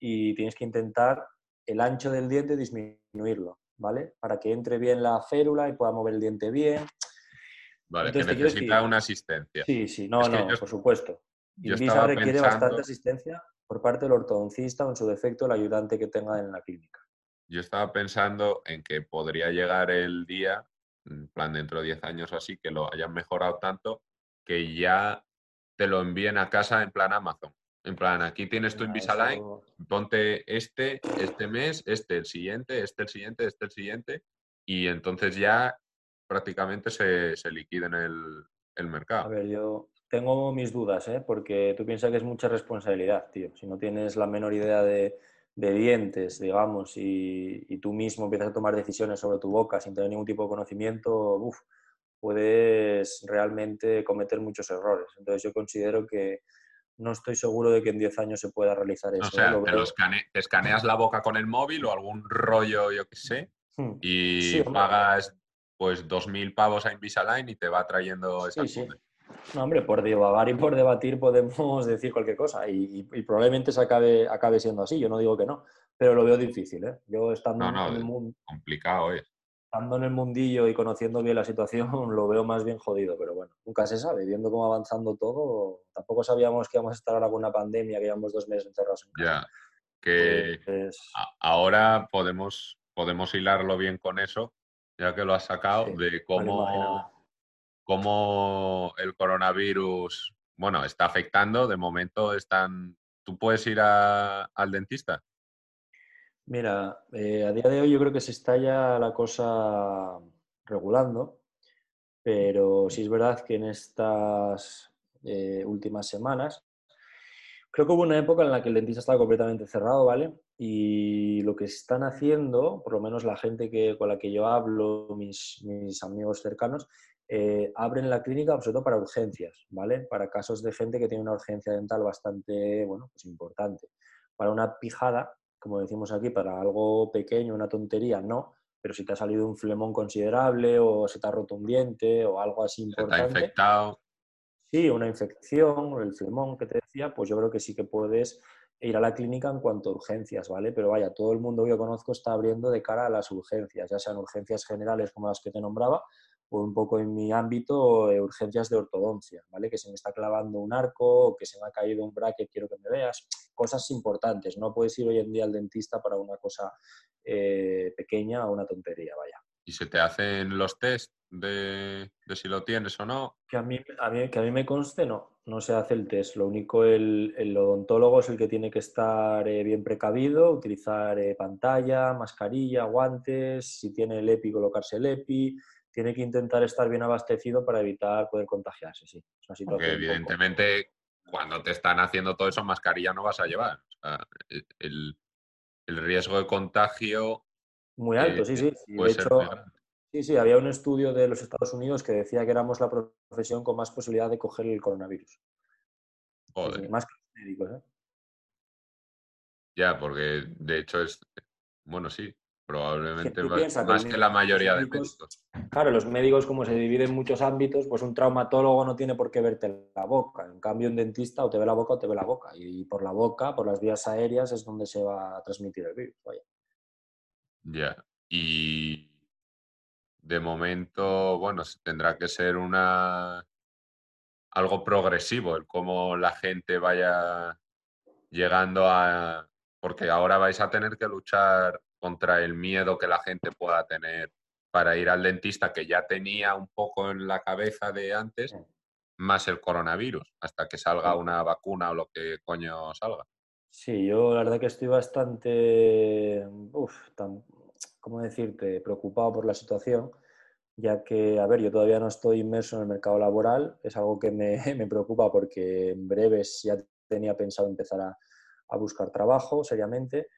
Y tienes que intentar el ancho del diente disminuirlo. ¿vale? Para que entre bien la férula y pueda mover el diente bien. Vale, que necesita una asistencia. Sí, sí, no, no, por supuesto. Invisa requiere bastante asistencia por parte del ortodoncista o en su defecto el ayudante que tenga en la clínica. Yo estaba pensando en que podría llegar el día, en plan dentro de 10 años o así, que lo hayan mejorado tanto que ya te lo envíen a casa en plan Amazon. En plan, aquí tienes tu Invisalign, ponte este, este mes, este el siguiente, este el siguiente, este el siguiente, y entonces ya prácticamente se, se liquida en el, mercado. A ver, yo tengo mis dudas, ¿eh? porque tú piensas que es mucha responsabilidad, tío. Si no tienes la menor idea de, dientes, digamos, y, y, tú mismo empiezas a tomar decisiones sobre tu boca sin tener ningún tipo de conocimiento, uf, puedes realmente cometer muchos errores. Entonces yo considero que no estoy seguro de que en 10 años se pueda realizar eso. O sea, te, escaneas la boca con el móvil o algún rollo, yo qué sé, hmm. y pagas pues 2.000 pavos a Invisalign y te va trayendo esa sí, sí. No, hombre, por divagar y por debatir podemos decir cualquier cosa y, probablemente se acabe, acabe siendo así, yo no digo que no, pero lo veo difícil, ¿eh? Yo estando en el mundo... Complicado es estando en el mundillo y conociendo bien la situación, lo veo más bien jodido, pero bueno, nunca se sabe. Viendo cómo avanzando todo, tampoco sabíamos que íbamos a estar ahora con una pandemia, que llevamos dos meses encerrados en casa. Ya, que pues ahora podemos, podemos hilarlo bien con eso, ya que lo has sacado, de cómo, cómo el coronavirus, bueno, está afectando. De momento están... ¿Tú puedes ir al dentista? Mira, eh, a día de hoy yo creo que se está ya la cosa regulando, pero sí es verdad que en estas eh, últimas semanas creo que hubo una época en la que el dentista estaba completamente cerrado, ¿vale? Y lo que están haciendo, por lo menos la gente que, con la que yo hablo, mis, mis amigos cercanos, eh, abren la clínica sobre todo para urgencias, ¿vale? Para casos de gente que tiene una urgencia dental bastante, bueno, pues importante. Para una pijada como decimos aquí, para algo pequeño, una tontería, no, pero si te ha salido un flemón considerable o se te ha roto un diente o algo así importante. Se te ha infectado. Sí, una infección, el flemón que te decía, pues yo creo que sí que puedes ir a la clínica en cuanto a urgencias, ¿vale? Pero vaya, todo el mundo que yo conozco está abriendo de cara a las urgencias, ya sean urgencias generales como las que te nombraba, o un poco en mi ámbito, eh, urgencias de ortodoncia, ¿vale? Que se me está clavando un arco, o que se me ha caído un bracket, quiero que me veas, cosas importantes. No puedes ir hoy en día al dentista para una cosa eh, pequeña o una tontería, vaya. ¿Y se te hacen los test de, si lo tienes o no? Que a, mí, que a mí me conste, no, no se hace el test. Lo único, el, el odontólogo es el que tiene que estar eh, bien precavido, utilizar pantalla, mascarilla, guantes, si tiene el EPI, colocarse el EPI, tiene que intentar estar bien abastecido para evitar poder contagiarse, sí. Porque evidentemente cuando te están haciendo todo eso, mascarilla no vas a llevar. E, el, riesgo de contagio... Muy alto, sí, sí. de hecho, sí, sí, había un estudio de los Estados Unidos que decía que éramos la profesión con más posibilidad de coger el coronavirus. Joder. más que los médicos, ¿eh? Ya, porque de hecho es... Bueno, sí, Probablemente más, que, la mayoría de médicos. Claro, los médicos, como se dividen en muchos ámbitos, pues un traumatólogo no tiene por qué verte la boca. En cambio, un dentista o te ve la boca o te ve la boca. Y por la boca, por las vías aéreas, es donde se va a transmitir el virus. Ya. Y de momento, bueno, tendrá que ser una algo progresivo, el cómo la gente vaya llegando a. Porque ahora vais a tener que luchar contra el miedo que la gente pueda tener para ir al dentista, que ya tenía un poco en la cabeza de antes, más el coronavirus, hasta que salga una vacuna o lo que coño salga. Sí, yo la verdad que estoy bastante, uf, tan, ¿cómo decirte?, preocupado por la situación, ya que, a ver, yo todavía no estoy inmerso en el mercado laboral, es algo que me, me preocupa porque en breves ya tenía pensado empezar a, a buscar trabajo seriamente,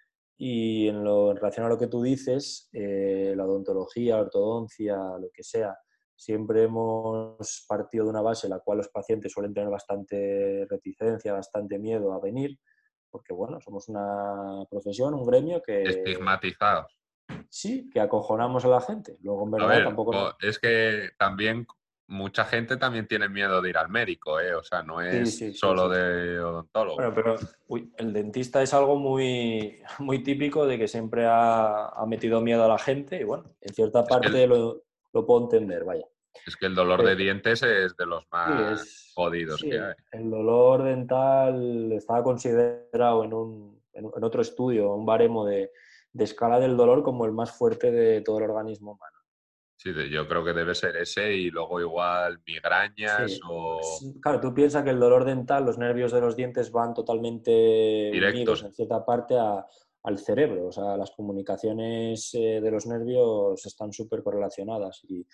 y en, lo, relación a lo que tú dices, eh, la odontología, la ortodoncia, lo que sea, siempre hemos partido de una base en la cual los pacientes suelen tener bastante reticencia, bastante miedo a venir, porque bueno, somos una profesión, un gremio que... Estigmatizados. Sí, que acojonamos a la gente. Luego, en verdad, tampoco... Es que también mucha gente también tiene miedo de ir al médico, ¿eh? O sea, no es solo de odontólogo. Bueno, pero el dentista es algo muy, muy típico de que siempre ha, metido miedo a la gente y bueno, en cierta parte lo, lo, puedo entender, vaya. Es que el dolor de dientes es de los más jodidos que hay. El dolor dental estaba considerado en, un, en, otro estudio, un baremo de, de escala del dolor como el más fuerte de todo el organismo humano. Sí, yo creo que debe ser ese y luego igual migrañas o... Claro, tú piensas que el dolor dental, los nervios de los dientes van totalmente directos en cierta parte al cerebro. O sea, las comunicaciones eh, de los nervios están súper correlacionadas y,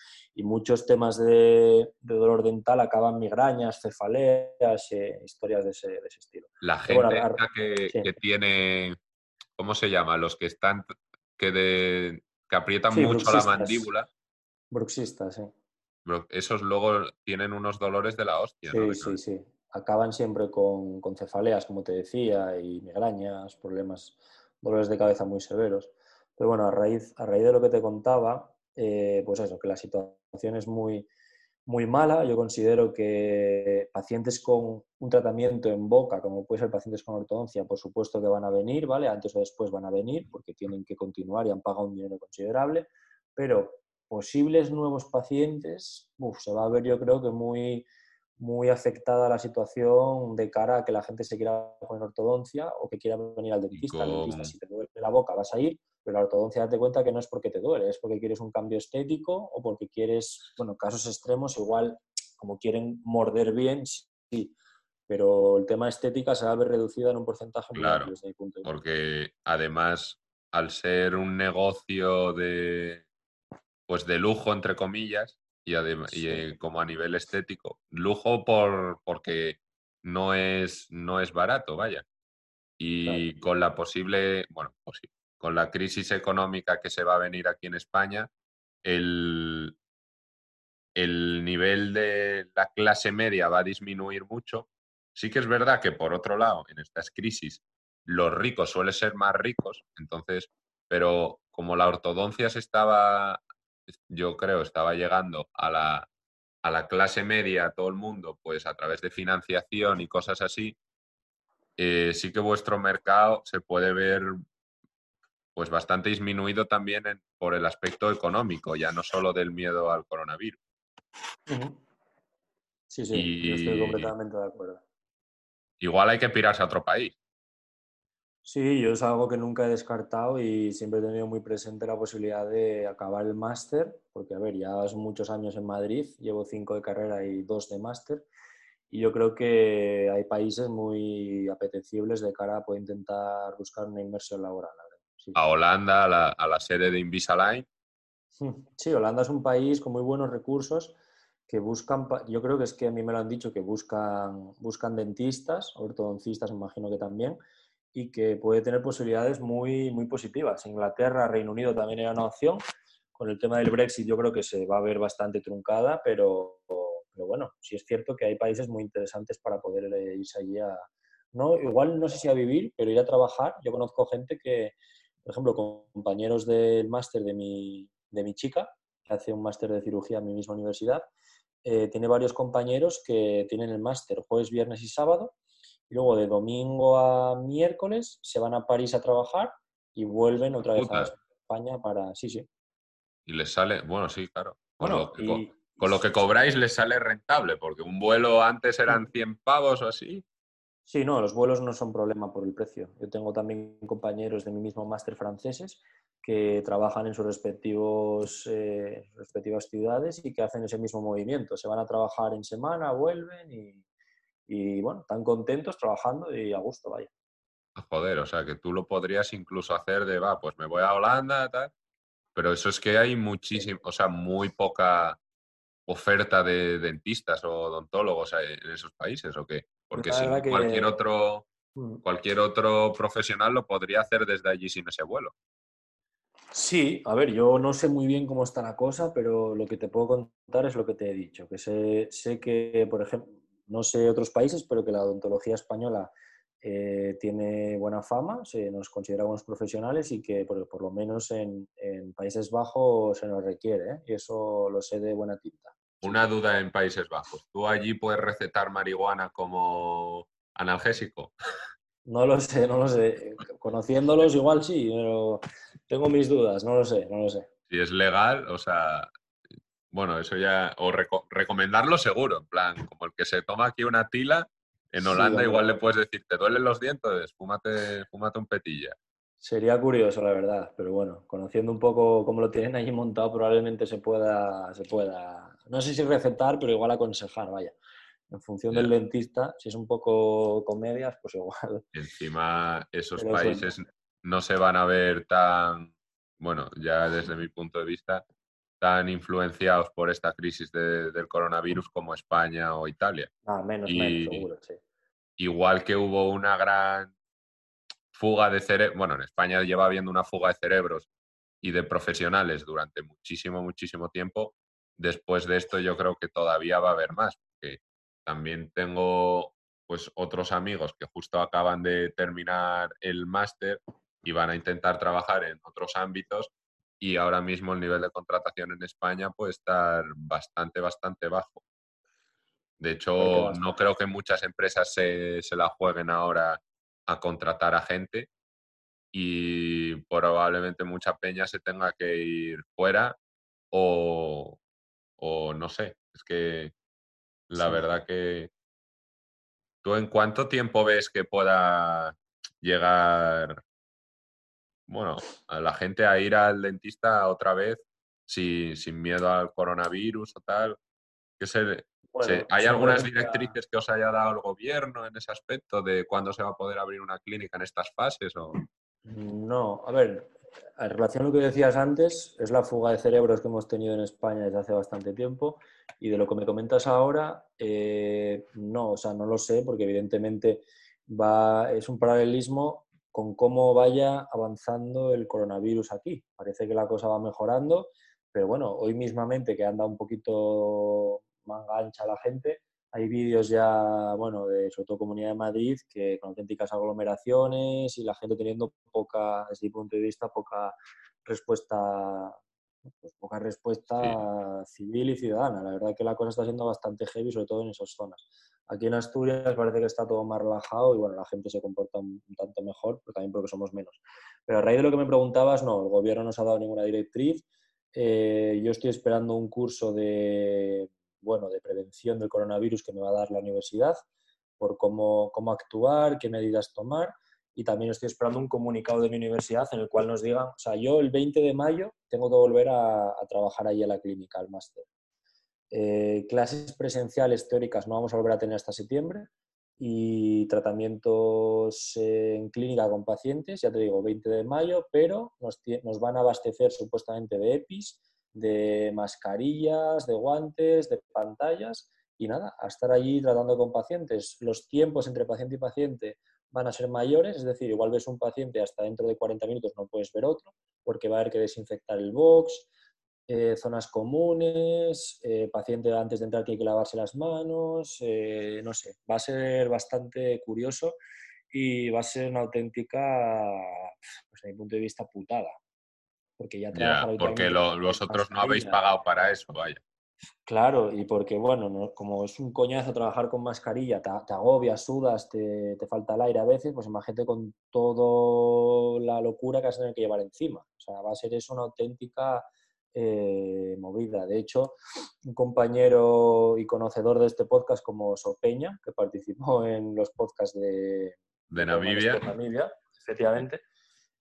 muchos temas de, dolor dental acaban migrañas, cefaleas, eh, historias de ese, estilo. La gente que, tiene, ¿cómo se llama? Los que están, que, de, que aprietan mucho la mandíbula Bruxista, sí. Esos luego tienen unos dolores de la hostia. Sí, sí, sí. Acaban siempre con, cefaleas, como te decía, y migrañas, problemas, dolores de cabeza muy severos. Pero bueno, a raíz, a raíz de lo que te contaba, eh, pues eso, que la situación es muy, muy mala. Yo considero que pacientes con un tratamiento en boca, como puede ser pacientes con ortodoncia, por supuesto que van a venir, ¿vale? Antes o después van a venir porque tienen que continuar y han pagado un dinero considerable, pero posibles nuevos pacientes, se va a ver yo creo que muy, muy afectada la situación de cara a que la gente se quiera poner ortodoncia o que quiera venir al dentista. dentista, si te duele la boca vas a ir, pero la ortodoncia date cuenta que no es porque te duele, es porque quieres un cambio estético o porque quieres, bueno, casos extremos igual como quieren morder bien, sí, pero el tema estética se va a ver reducido en un porcentaje muy claro, desde mi punto de vista. Porque además, al ser un negocio de pues de lujo, entre comillas, y, eh, como a nivel estético. Lujo por, porque no es, no es barato, vaya. Y con la posible, bueno, pues con la crisis económica que se va a venir aquí en España, el, el nivel de la clase media va a disminuir mucho. Sí que es verdad que, por otro lado, en estas crisis, los ricos suelen ser más ricos, entonces, pero como la ortodoncia se estaba yo creo, estaba llegando a la, a la clase media, a todo el mundo, pues a través de financiación y cosas así, eh, sí que vuestro mercado se puede ver pues bastante disminuido también por el aspecto económico, ya no solo del miedo al coronavirus. Sí, sí, estoy completamente de acuerdo. Igual hay que pirarse a otro país. Sí, yo es algo que nunca he descartado y siempre he tenido muy presente la posibilidad de acabar el máster, porque a ver, ya son muchos años en Madrid, llevo cinco de carrera y dos de máster, y yo creo que hay países muy apetecibles de cara a poder intentar buscar una inversión laboral. A Holanda, a la, a la, sede de Invisalign. Sí, Holanda es un país con muy buenos recursos que buscan, yo creo que es que a mí me lo han dicho, que buscan, buscan dentistas, ortodoncistas, imagino que también, y que puede tener posibilidades muy, muy positivas. Inglaterra, Reino Unido también era una opción. Con el tema del Brexit yo creo que se va a ver bastante truncada, pero, pero bueno, sí es cierto que hay países muy interesantes para poder irse allí a... No, igual no sé si a vivir, pero ir a trabajar. Yo conozco gente que, por ejemplo, compañeros del máster de mi, de mi chica, que hace un máster de cirugía en mi misma universidad, eh, tiene varios compañeros que tienen el máster jueves, viernes y sábado, y luego de domingo a miércoles se van a París a trabajar y vuelven otra vez a España para... Sí, sí. Y les sale, bueno, sí, claro. Con, lo, que, con, lo que cobráis les sale rentable, porque un vuelo antes eran 100 pavos o así. Sí, no, los vuelos no son problema por el precio. Yo tengo también compañeros de mi mismo máster franceses que trabajan en sus respectivos, eh, respectivas ciudades y que hacen ese mismo movimiento. Se van a trabajar en semana, vuelven y, y bueno, están contentos trabajando y a gusto, vaya. Ah, joder, o sea que tú lo podrías incluso hacer de, va, pues me voy a Holanda, tal. Pero eso es que hay muchísimo, o sea, muy poca oferta de dentistas o odontólogos en esos países, ¿o qué? Porque si cualquier otro mm. cualquier otro profesional lo podría hacer desde allí sin ese vuelo. Sí, a ver, yo no sé muy bien cómo está la cosa, pero lo que te puedo contar es lo que te he dicho, que sé, sé que, por ejemplo, no sé otros países, pero que la odontología española eh, tiene buena fama, se nos considera buenos profesionales y que por, lo menos en, Países Bajos se nos requiere, ¿eh? y eso lo sé de buena tinta. Una duda en Países Bajos, ¿tú allí puedes recetar marihuana como analgésico? No lo sé, no lo sé. Conociéndolos igual sí, pero tengo mis dudas, no lo sé, no lo sé. Si es legal, o sea, bueno, eso ya, o recomendarlo seguro, en plan, como el que se toma aquí una tila, en Holanda igual le puedes decir, ¿te duelen los dientes? Fúmate, fúmate un petilla. Sería curioso, la verdad, pero bueno, conociendo un poco cómo lo tienen allí montado, probablemente se pueda, se pueda, no sé si recetar, pero igual aconsejar, vaya. En función del dentista, si es un poco comedias, pues igual. encima esos países no se van a ver tan, bueno, ya desde mi punto de vista, tan influenciados por esta crisis del coronavirus como España o Italia. Ah, menos, menos, seguro, sí. Igual que hubo una gran fuga de cerebros, bueno, en España lleva habiendo una fuga de cerebros y de profesionales durante muchísimo, muchísimo tiempo. Después de esto yo creo que todavía va a haber más, porque también tengo pues otros amigos que justo acaban de terminar el máster y van a intentar trabajar en otros ámbitos y ahora mismo el nivel de contratación en España puede estar bastante, bastante bajo. De hecho, no creo que muchas empresas se, se la jueguen ahora a contratar a gente y probablemente mucha peña se tenga que ir fuera o, o no sé, es que la verdad que tú en cuánto tiempo ves que pueda llegar bueno, a la gente a ir al dentista otra vez sin, sin miedo al coronavirus o tal. ¿Qué se, ¿Hay algunas directrices que os haya dado el gobierno en ese aspecto de cuándo se va a poder abrir una clínica en estas fases? O... No, a ver, en relación a lo que decías antes, es la fuga de cerebros que hemos tenido en España desde hace bastante tiempo y de lo que me comentas ahora, eh, no, o sea, no lo sé porque evidentemente va, es un paralelismo con cómo vaya avanzando el coronavirus aquí. Parece que la cosa va mejorando, pero bueno, hoy mismamente que anda un poquito manga ancha la gente, hay vídeos ya, bueno, de sobre todo Comunidad de Madrid, que con auténticas aglomeraciones y la gente teniendo poca, desde mi punto de vista, poca respuesta pues poca respuesta civil y ciudadana. La verdad que la cosa está siendo bastante heavy, sobre todo en esas zonas. Aquí en Asturias parece que está todo más relajado y bueno, la gente se comporta un, tanto mejor, pero también porque somos menos. Pero a raíz de lo que me preguntabas, no, el gobierno no nos ha dado ninguna directriz. Eh, yo estoy esperando un curso de, bueno, de prevención del coronavirus que me va a dar la universidad por cómo, cómo actuar, qué medidas tomar y también estoy esperando un comunicado de mi universidad en el cual nos digan, o sea, yo el 20 de mayo tengo que volver a, trabajar ahí a la clínica, al máster. Eh, clases presenciales teóricas no vamos a volver a tener hasta septiembre y tratamientos en clínica con pacientes, ya te digo, 20 de mayo, pero nos, nos van a abastecer supuestamente de EPIs, de mascarillas, de guantes, de pantallas y nada, a estar allí tratando con pacientes. Los tiempos entre paciente y paciente van a ser mayores, es decir, igual ves un paciente hasta dentro de 40 minutos no puedes ver otro, porque va a haber que desinfectar el box, eh, zonas comunes, eh, paciente antes de entrar tiene que lavarse las manos, eh, no sé, va a ser bastante curioso y va a ser una auténtica, pues, desde mi punto de vista, putada. Porque ya Ya, porque lo- vosotros no habéis pagado para eso, vaya. Claro, y porque, bueno, no- como es un coñazo trabajar con mascarilla, te, te agobias, sudas, te, te falta el aire a veces, pues imagínate con toda la locura que vas a tener que llevar encima. O sea, va a ser eso una auténtica eh, movida. De hecho, un compañero y conocedor de este podcast como Sopeña, que participó en los podcasts de, De Namibia, efectivamente.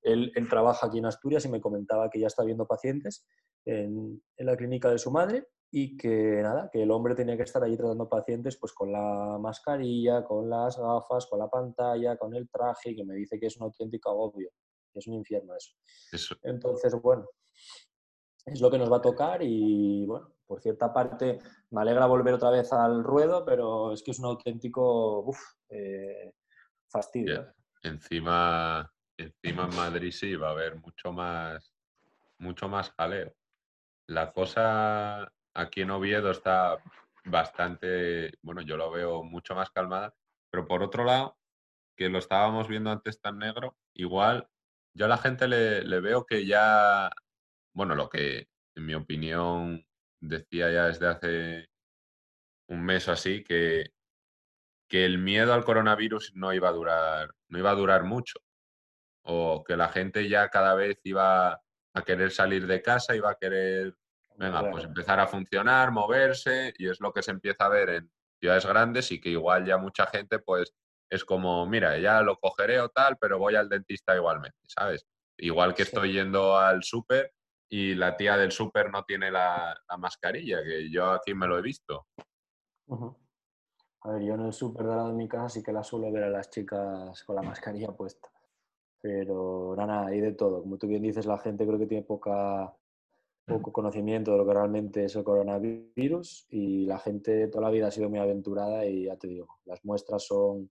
Él, él trabaja aquí en Asturias y me comentaba que ya está viendo pacientes en, en la clínica de su madre y que nada, que el hombre tenía que estar allí tratando pacientes pues con la mascarilla, con las gafas, con la pantalla, con el traje, y que me dice que es un auténtico agobio, que es un infierno eso. Eso. Entonces, bueno, es lo que nos va a tocar y bueno, por cierta parte me alegra volver otra vez al ruedo, pero es que es un auténtico uf, eh, fastidio. ¿eh? Encima, encima en Madrid sí va a haber mucho más, mucho más jaleo. La cosa aquí en Oviedo está bastante, bueno, yo lo veo mucho más calmada, pero por otro lado, que lo estábamos viendo antes tan negro, igual yo a la gente le, le veo que ya, bueno, lo que en mi opinión decía ya desde hace un mes o así, que, que el miedo al coronavirus no iba a durar, no iba a durar mucho. O que la gente ya cada vez iba a querer salir de casa, iba a querer, venga, pues empezar a funcionar, moverse, y es lo que se empieza a ver en ciudades grandes y que igual ya mucha gente, pues es como, mira, ya lo cogeré o tal, pero voy al dentista igualmente, ¿sabes? Igual que Sí. estoy yendo al súper y la tía del súper no tiene la, la mascarilla, que yo aquí me lo he visto. A ver, yo en el súper de lado de mi casa sí que la suelo ver a las chicas con la mascarilla puesta. Pero nada, hay de todo. Como tú bien dices, la gente creo que tiene poca, poco conocimiento de lo que realmente es el coronavirus y la gente toda la vida ha sido muy aventurada y ya te digo, las muestras son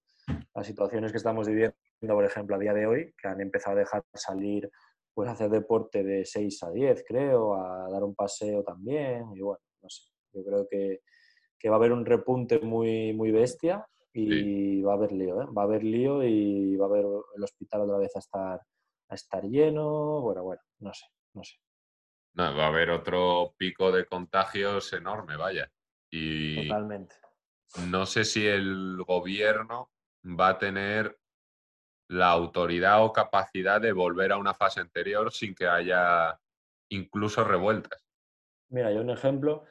las situaciones que estamos viviendo, por ejemplo, a día de hoy, que han empezado a dejar salir, pues hacer deporte de 6 a 10, creo, a dar un paseo también y bueno, no sé, yo creo que, que va a haber un repunte muy, muy bestia y va a haber lío, ¿eh? va a haber lío y va a haber el hospital otra vez a estar, a estar lleno, bueno, bueno, no sé, no sé. No, va a haber otro pico de contagios enorme, vaya. Y Totalmente. no sé si el gobierno va a tener la autoridad o capacidad de volver a una fase anterior sin que haya incluso revueltas. Mira, yo un ejemplo,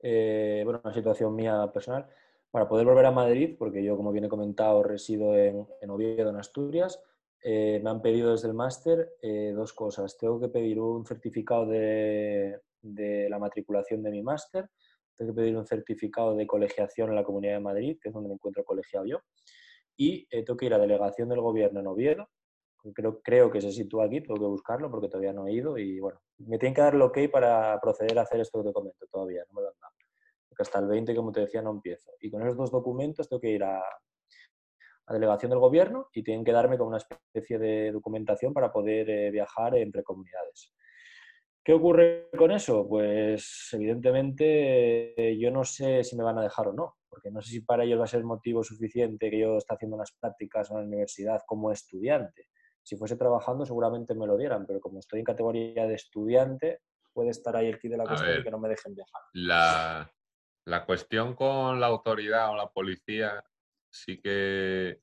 eh, bueno, una situación mía personal, para poder volver a Madrid, porque yo, como bien he comentado, resido en, en Oviedo, en Asturias, eh, me han pedido desde el máster eh, dos cosas. Tengo que pedir un certificado de, de la matriculación de mi máster, tengo que pedir un certificado de colegiación en la Comunidad de Madrid, que es donde me encuentro colegiado yo, y eh, tengo que ir a delegación del gobierno en Oviedo, creo, creo que se sitúa aquí, tengo que buscarlo porque todavía no he ido y bueno, me tienen que dar el ok para proceder a hacer esto que te comento todavía, no me lo han dado. Porque hasta el 20, como te decía, no empiezo. Y con esos dos documentos tengo que ir a, a delegación del gobierno y tienen que darme como una especie de documentación para poder eh, viajar entre comunidades. ¿Qué ocurre con eso? Pues evidentemente eh, yo no sé si me van a dejar o no, porque no sé si para ellos va a ser motivo suficiente que yo esté haciendo unas prácticas en la universidad como estudiante. Si fuese trabajando seguramente me lo dieran, pero como estoy en categoría de estudiante, puede estar ahí el kit de la A cuestión ver. que no me dejen viajar. La, la cuestión con la autoridad o la policía sí que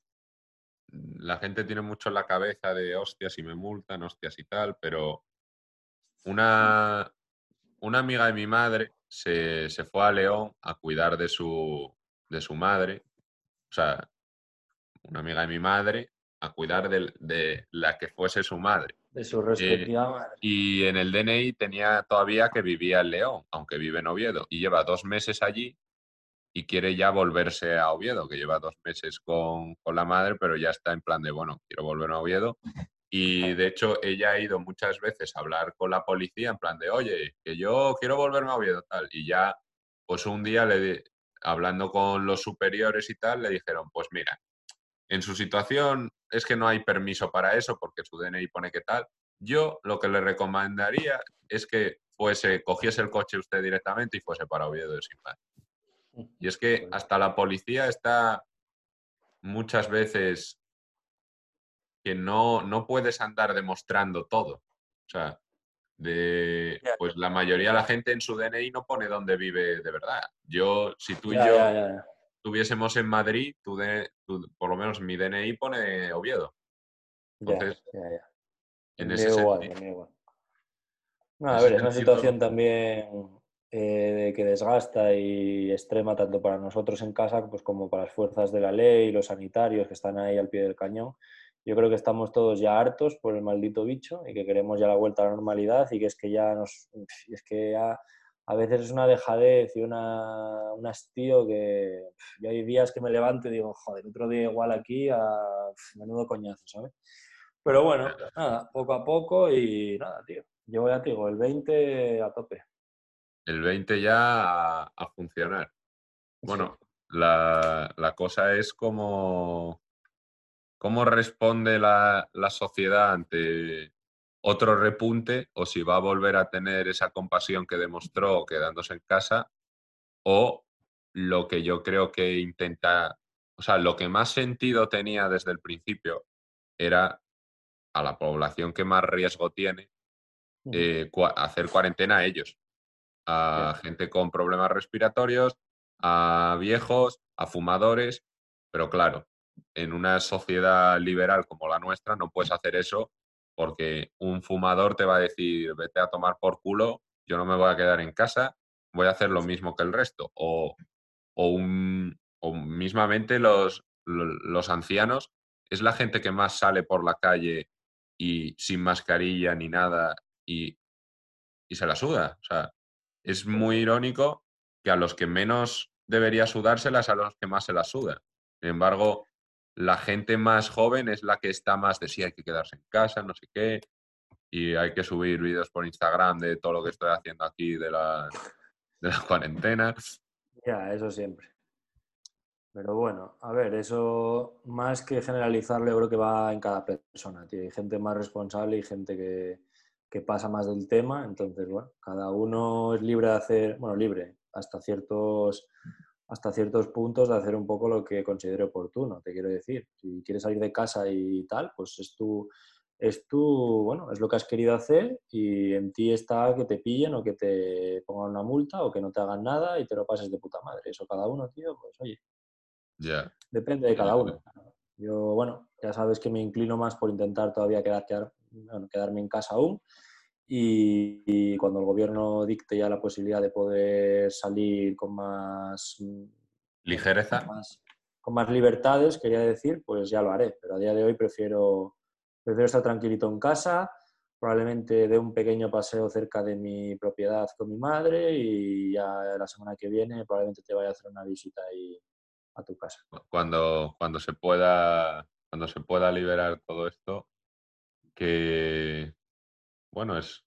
la gente tiene mucho en la cabeza de hostias y me multan, hostias y tal, pero una, una amiga de mi madre se, se fue a León a cuidar de su, de su madre, o sea, una amiga de mi madre a cuidar de, de la que fuese su madre. De su respectiva madre. Y en el DNI tenía todavía que vivía en León, aunque vive en Oviedo, y lleva dos meses allí y quiere ya volverse a Oviedo, que lleva dos meses con, con la madre, pero ya está en plan de, bueno, quiero volver a Oviedo. Y de hecho ella ha ido muchas veces a hablar con la policía en plan de, oye, que yo quiero volverme a Oviedo, tal. Y ya, pues un día, le, di- hablando con los superiores y tal, le dijeron, pues mira, en su situación es que no hay permiso para eso porque su DNI pone que tal. Yo lo que le recomendaría es que fuese, cogiese el coche usted directamente y fuese para Oviedo sin más. Y es que hasta la policía está muchas veces que no, no puedes andar demostrando todo. O sea, de, pues la mayoría de la gente en su DNI no pone dónde vive de verdad. Yo, si tú y yo estuviésemos en Madrid, tú de, por lo menos mi DNI pone Oviedo. Entonces, en ese sentido, a ver, es una situación también eh, que desgasta y extrema tanto para nosotros en casa pues como para las fuerzas de la ley, los sanitarios que están ahí al pie del cañón. Yo creo que estamos todos ya hartos por el maldito bicho y que queremos ya la vuelta a la normalidad y que es que ya nos... Es que ya a veces es una dejadez y una, un hastío que yo hay días que me levanto y digo, joder, otro día igual aquí a menudo coñazo, ¿sabes? Pero bueno, nada, poco a poco y nada, tío. Yo ya te digo, el 20 a tope el 20 ya a, funcionar. Bueno, la, cosa es cómo, cómo responde la, sociedad ante otro repunte o si va a volver a tener esa compasión que demostró quedándose en casa o lo que yo creo que intenta, o sea, lo que más sentido tenía desde el principio era a la población que más riesgo tiene eh, hacer cuarentena a ellos a gente con problemas respiratorios, a viejos, a fumadores, pero claro, en una sociedad liberal como la nuestra no puedes hacer eso porque un fumador te va a decir, vete a tomar por culo, yo no me voy a quedar en casa, voy a hacer lo mismo que el resto. O, o, un, o mismamente los, los ancianos, es la gente que más sale por la calle y sin mascarilla ni nada y, y se la suda. O sea, es muy irónico que a los que menos debería sudárselas, a los que más se las suda. Sin embargo, la gente más joven es la que está más de sí, hay que quedarse en casa, no sé qué, y hay que subir vídeos por Instagram de todo lo que estoy haciendo aquí de la, de la cuarentena. Ya, eso siempre. Pero bueno, a ver, eso más que generalizarlo, yo creo que va en cada persona, tío. Hay gente más responsable y gente que, que pasa más del tema. Entonces, bueno, cada uno es libre de hacer, bueno, libre hasta ciertos, hasta ciertos puntos de hacer un poco lo que considere oportuno, te quiero decir. Si quieres salir de casa y tal, pues es tu, es tu, bueno, es lo que has querido hacer y en ti está que te pillen o que te pongan una multa o que no te hagan nada y te lo pases de puta madre. Eso cada uno, tío, pues oye. Ya. Depende de cada uno. Yo, bueno, ya sabes que me inclino más por intentar todavía quedar, quedarme en casa aún y, cuando el gobierno dicte ya la posibilidad de poder salir con más mm, ligereza, con más, libertades, quería decir, pues ya lo haré. Pero a día de hoy prefiero, prefiero estar tranquilito en casa, probablemente dé un pequeño paseo cerca de mi propiedad con mi madre y ya la semana que viene probablemente te vaya a hacer una visita ahí a tu casa. Cuando, cuando se pueda cuando se pueda liberar todo esto, que bueno, es,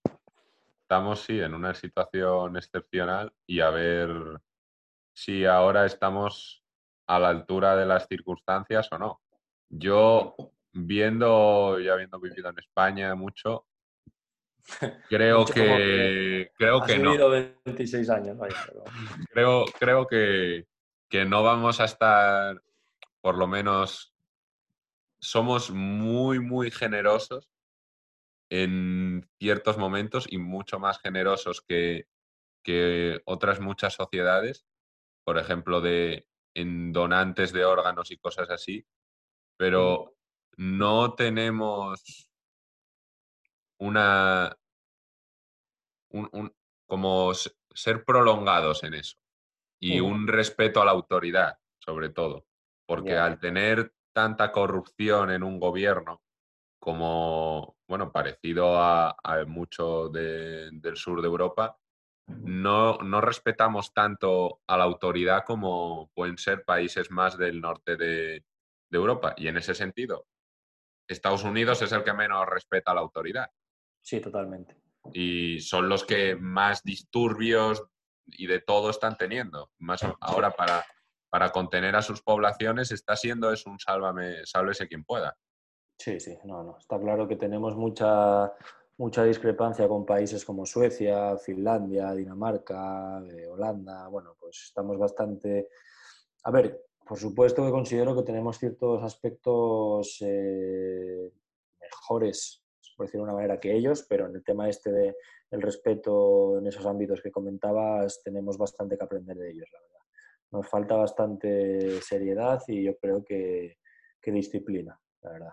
estamos sí en una situación excepcional y a ver si ahora estamos a la altura de las circunstancias o no. Yo, viendo y habiendo vivido en España mucho, creo que, creo que no. 26 años, creo, creo que, que no vamos a estar, por lo menos, somos muy, muy generosos en ciertos momentos y mucho más generosos que, otras muchas sociedades, por ejemplo, de, en donantes de órganos y cosas así, pero no tenemos una... Un, como ser prolongados en eso y un respeto a la autoridad, sobre todo, porque al tener tanta corrupción en un gobierno, como, bueno, parecido a, mucho del sur de Europa, no, no, respetamos tanto a la autoridad como pueden ser países más del norte de, Europa. Y en ese sentido, Estados Unidos es el que menos respeta a la autoridad. Sí, totalmente. Y son los que más disturbios y de todo están teniendo. Más ahora para, para contener a sus poblaciones está siendo es un sálvame, sálvese quien pueda. Sí, sí, no, no. Está claro que tenemos mucha, mucha discrepancia con países como Suecia, Finlandia, Dinamarca, Holanda. Bueno, pues estamos bastante... A ver, por supuesto que considero que tenemos ciertos aspectos eh, mejores, por decirlo de una manera, que ellos, pero en el tema este de el respeto en esos ámbitos que comentabas, tenemos bastante que aprender de ellos, la verdad. Nos falta bastante seriedad y yo creo que, que disciplina, la verdad.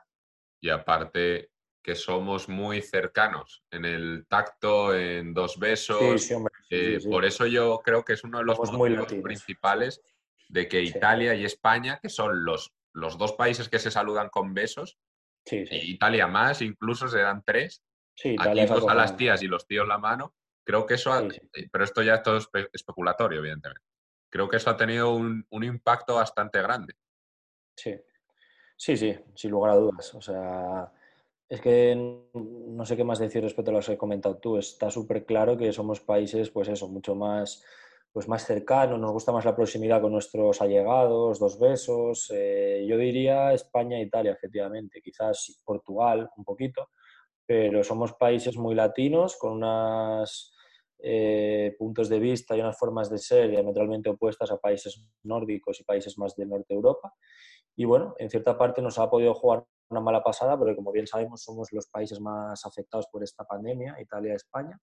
Y aparte que somos muy cercanos en el tacto, en dos besos. Eh, por eso yo creo que es uno de los motivos principales de que Italia y España, que son los, los dos países que se saludan con besos, y Italia más, incluso se dan tres, Sí, Aquí a las tías y los tíos la mano. Creo que eso, ha, eh, pero esto ya es todo especulatorio, evidentemente. Creo que eso ha tenido un, impacto bastante grande. Sí, sí, sí, sin lugar a dudas. O sea, es que no sé qué más decir respecto a lo que has comentado tú. Está súper claro que somos países, pues eso, mucho más, pues más cercanos, nos gusta más la proximidad con nuestros allegados, dos besos. Eh, yo diría España e Italia, efectivamente. Quizás Portugal un poquito pero somos países muy latinos con unos eh, puntos de vista y unas formas de ser diametralmente opuestas a países nórdicos y países más del norte de Europa. Y bueno, en cierta parte nos ha podido jugar una mala pasada, porque como bien sabemos somos los países más afectados por esta pandemia, Italia España.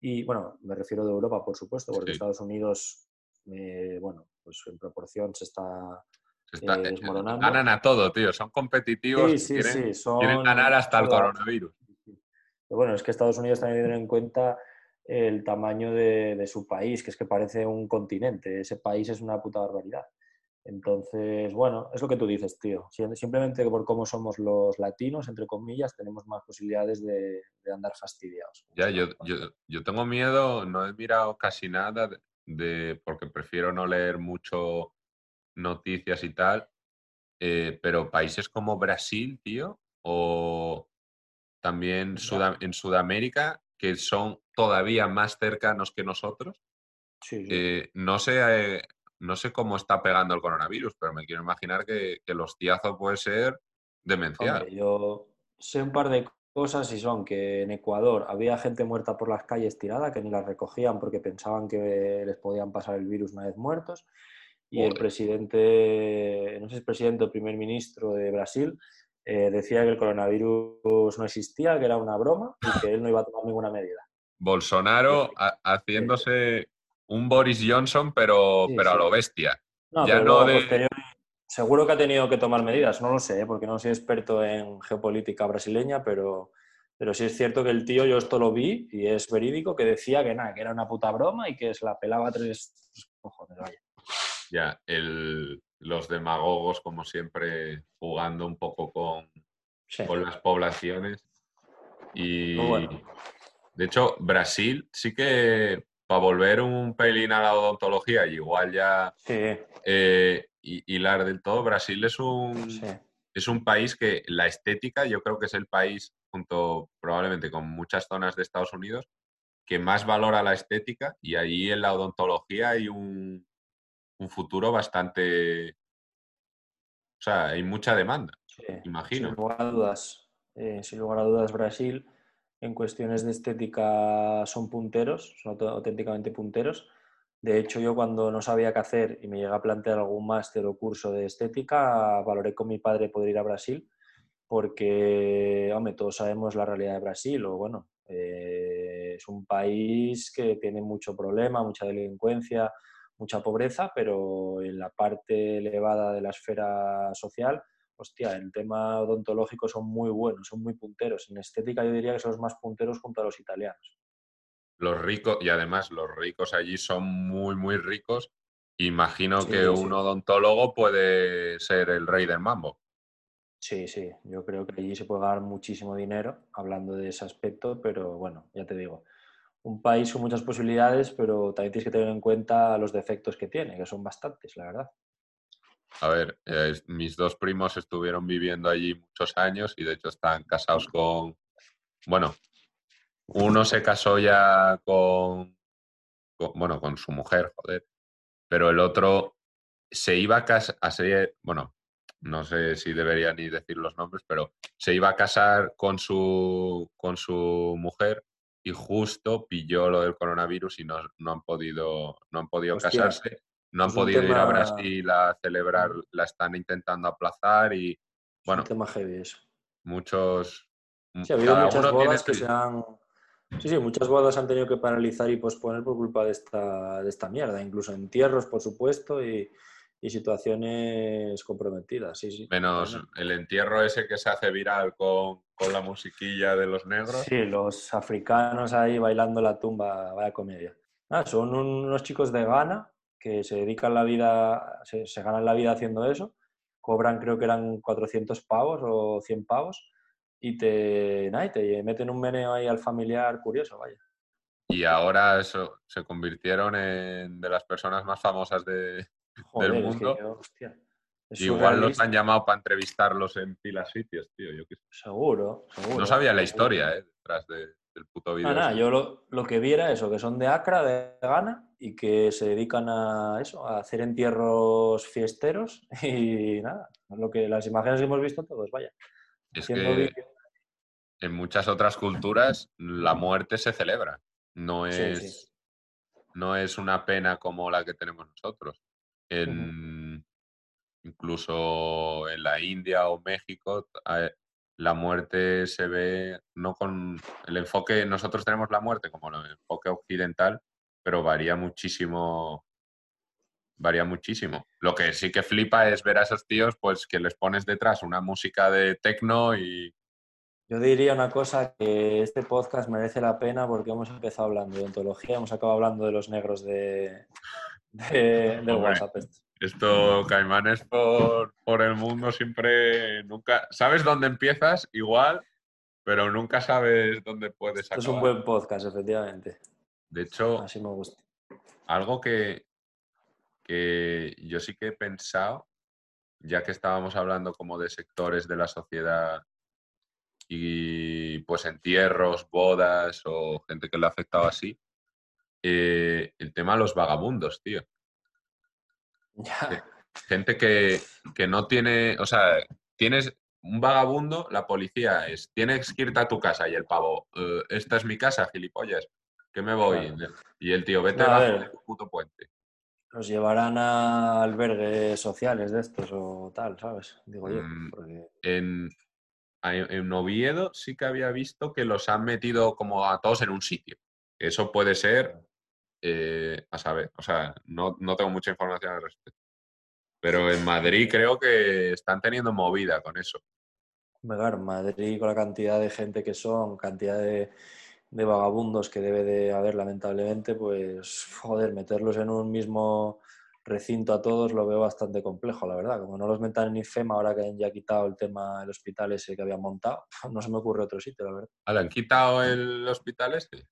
Y bueno, me refiero de Europa, por supuesto, porque Estados Unidos, eh, bueno, pues en proporción se está eh, eh, ganan a todo, tío. Son competitivos. quieren, ganar hasta el coronavirus. Pero bueno, es que Estados Unidos también tiene en cuenta el tamaño de, su país, que es que parece un continente. Ese país es una puta barbaridad. Entonces, bueno, es lo que tú dices, tío. Simplemente por cómo somos los latinos, entre comillas, tenemos más posibilidades de, andar fastidiados. Ya, yo, yo, yo, tengo miedo, no he mirado casi nada de, porque prefiero no leer mucho noticias y tal, eh, pero países como Brasil, tío, o también en Sudamérica, que son todavía más cercanos que nosotros, eh, no, sé, eh, no sé cómo está pegando el coronavirus, pero me quiero imaginar que, que el hostiazo puede ser demencial. yo sé un par de cosas y son que en Ecuador había gente muerta por las calles tirada, que ni las recogían porque pensaban que les podían pasar el virus una vez muertos y el presidente, no sé si es presidente o primer ministro de Brasil, eh, decía que el coronavirus no existía, que era una broma y que él no iba a tomar ninguna medida. Bolsonaro haciéndose un Boris Johnson, pero, pero a lo bestia. ya no Seguro que ha tenido que tomar medidas, no lo sé, ¿eh? porque no soy experto en geopolítica brasileña, pero, pero sí es cierto que el tío, yo esto lo vi y es verídico, que decía que nada, que era una puta broma y que se la pelaba tres cojones, vaya. Ya, el, los demagogos, como siempre, jugando un poco con, con las poblaciones. Y de hecho, Brasil sí que para volver un pelín a la odontología, y igual ya eh, hilar del todo, Brasil es un, es un país que la estética, yo creo que es el país, junto probablemente con muchas zonas de Estados Unidos, que más valora la estética y allí en la odontología hay un, un futuro bastante... O sea, hay mucha demanda, imagino. Sin lugar a dudas, eh, sin lugar a dudas Brasil en cuestiones de estética son punteros, son auténticamente punteros. De hecho, yo cuando no sabía qué hacer y me llegué a plantear algún máster o curso de estética, valoré con mi padre poder ir a Brasil, porque, hombre, todos sabemos la realidad de Brasil, o bueno, eh, es un país que tiene mucho problema, mucha delincuencia, mucha pobreza, pero en la parte elevada de la esfera social, hostia, en tema odontológico son muy buenos, son muy punteros. En estética yo diría que son los más punteros junto a los italianos. Los ricos, y además los ricos allí son muy, muy ricos. Imagino que un odontólogo puede ser el rey del mambo. Sí, sí, yo creo que allí se puede ganar muchísimo dinero hablando de ese aspecto, pero bueno, ya te digo, un país con muchas posibilidades, pero también tienes que tener en cuenta los defectos que tiene, que son bastantes, la verdad. A ver, eh, mis dos primos estuvieron viviendo allí muchos años y de hecho están casados con, bueno, uno se casó ya con, bueno, con su mujer, joder, pero el otro se iba a casar, bueno, no sé si debería ni decir los nombres, pero se iba a casar con su, con su mujer y justo pilló lo del coronavirus y no, no han podido, no han podido casarse, no han podido ir a Brasil a celebrar, la están intentando aplazar y bueno. Es un tema heavy eso. muchos... Sí, ha habido muchas bodas que se han... Sí, sí, muchas bodas han tenido que paralizar y posponer por culpa de esta, de esta mierda, incluso entierros, por supuesto, y, y situaciones comprometidas. Sí, sí. Menos el entierro ese que se hace viral con, con, la musiquilla de los negros. Sí, los africanos ahí bailando la tumba, vaya comedia. Ah, son unos chicos de Ghana que se dedican la vida, se, se, ganan la vida haciendo eso, cobran creo que eran 400 pavos o 100 pavos y te, nah, y te meten un meneo ahí al familiar curioso, vaya. Y ahora eso, se convirtieron en de las personas más famosas de, Joder, del mundo. Es que, hostia, es Igual los han llamado para entrevistarlos en pilas sitios, tío. Yo seguro, seguro. No sabía la historia eh, detrás de, del puto vídeo. Ah, nada, yo lo, lo, que vi era eso, que son de Acra, de Ghana, y que se dedican a eso, a hacer entierros fiesteros y nada, lo que, las imágenes que hemos visto todos, vaya. Es que en muchas otras culturas la muerte se celebra, no es, sí, sí. no es una pena como la que tenemos nosotros. En, incluso en la India o México, la muerte se ve no con el enfoque, nosotros tenemos la muerte como el enfoque occidental, pero varía muchísimo, varía muchísimo. Lo que sí que flipa es ver a esos tíos, pues que les pones detrás una música de techno y... Yo diría una cosa, que este podcast merece la pena porque hemos empezado hablando de ontología, hemos acabado hablando de los negros de, de, de WhatsApp. Esto, Caimanes por, por el mundo siempre, nunca, sabes dónde empiezas igual, pero nunca sabes dónde puedes acabar. Es un buen podcast, efectivamente. De hecho, Así me gusta. algo que, que yo sí que he pensado, ya que estábamos hablando como de sectores de la sociedad y pues entierros, bodas o gente que le ha afectado así, eh, el tema de los vagabundos, tío. Ya. Gente que, que, no tiene, o sea, tienes un vagabundo, la policía es, tienes que irte a tu casa y el pavo, eh, esta es mi casa, gilipollas, que me voy. Claro. Y el tío, vete no, bajo el puto puente. Los llevarán a albergues sociales de estos o tal, ¿sabes? Digo yo. Mm, porque... en, en Oviedo sí que había visto que los han metido como a todos en un sitio. Eso puede ser eh, a saber, o sea, no, no, tengo mucha información al respecto. Pero en Madrid creo que están teniendo movida con eso. Madrid con la cantidad de gente que son, cantidad de, de, vagabundos que debe de haber lamentablemente, pues joder, meterlos en un mismo recinto a todos lo veo bastante complejo, la verdad. Como no los metan en IFEMA ahora que han ya quitado el tema del hospital ese que habían montado, no se me ocurre otro sitio, la verdad. ¿Le han quitado el hospital este?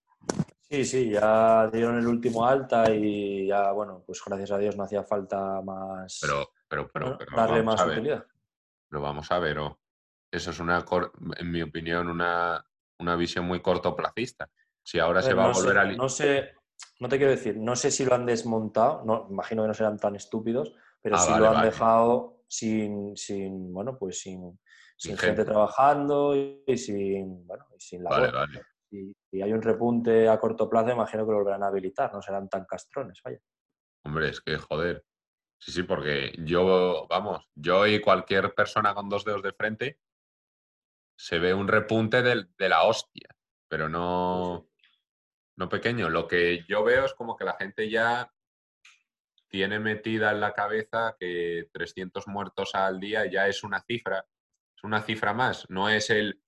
Sí, sí, ya dieron el último alta y ya, bueno, pues gracias a Dios no hacía falta más. Pero, pero, pero, ¿no? pero darle más utilidad. Pero vamos a ver, oh, eso es una, en mi opinión, una, una visión muy cortoplacista. Si ahora ver, se va no a volver sé, a. No sé, no te quiero decir, no sé si lo han desmontado, no, imagino que no serán tan estúpidos, pero Ah, si vale, lo han vale. dejado sin, sin, bueno, pues sin, sin gente gente. trabajando y sin, bueno, y sin labor. Vale. Si, si hay un repunte a corto plazo, imagino que lo volverán a habilitar, no serán tan castrones, vaya. Hombre, es que joder. Sí, sí, porque yo, vamos, yo y cualquier persona con dos dedos de frente se ve un repunte de la hostia, pero no, no pequeño. Lo que yo veo es como que la gente ya tiene metida en la cabeza que 300 muertos al día ya es una cifra, es una cifra más, no es el,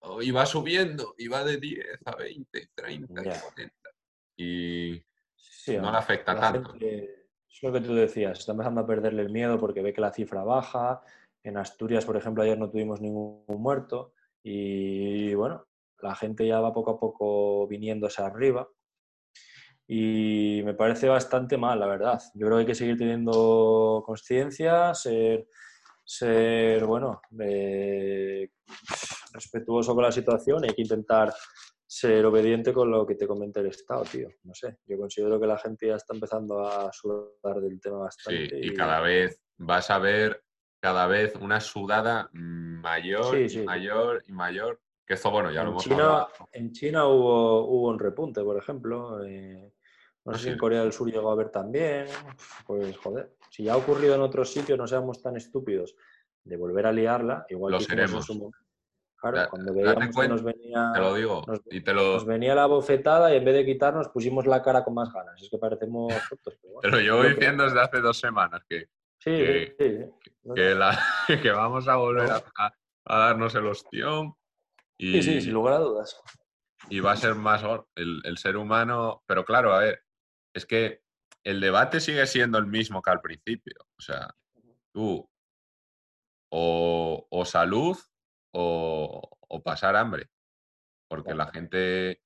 "Oh, y va subiendo, y va de 10 a 20, 30, Ya. 40. Y Sí, no le afecta tanto. gente- es lo que tú decías, está empezando a perderle el miedo porque ve que la cifra baja. En Asturias, por ejemplo, ayer no tuvimos ningún muerto y bueno, la gente ya va poco a poco viniéndose arriba y me parece bastante mal, la verdad. Yo creo que hay que seguir teniendo conciencia, ser, ser, bueno, eh, respetuoso con la situación y hay que intentar ser obediente con lo que te comenta el Estado, tío. No sé, yo considero que la gente ya está empezando a sudar del tema Sí, bastante. y cada vez vas a ver cada vez una sudada mayor Sí, y mayor y mayor. Que eso, bueno, ya lo En hemos China, hablado. en China hubo, hubo un repunte, por ejemplo. eh, no sé si en. Corea del Sur llegó a haber también. Pues joder, si ya ha ocurrido en otros sitios, no seamos tan estúpidos de volver a liarla, igual Lo que seremos. Claro, cuando veíamos que nos venía, te lo digo, nos, y te lo... nos venía la bofetada y en vez de quitarnos pusimos la cara con más ganas. Es que parecemos tontos. Pero bueno, te lo llevo diciendo desde hace dos semanas que, sí, que, sí, sí. que, la, que vamos a volver a, darnos el ostión. Y, Sí, sí, sin lugar a dudas. y va a ser más el, el ser humano. Pero claro, a ver, es que el debate sigue siendo el mismo que al principio. O sea, tú o, o salud o, o pasar hambre. Porque la gente,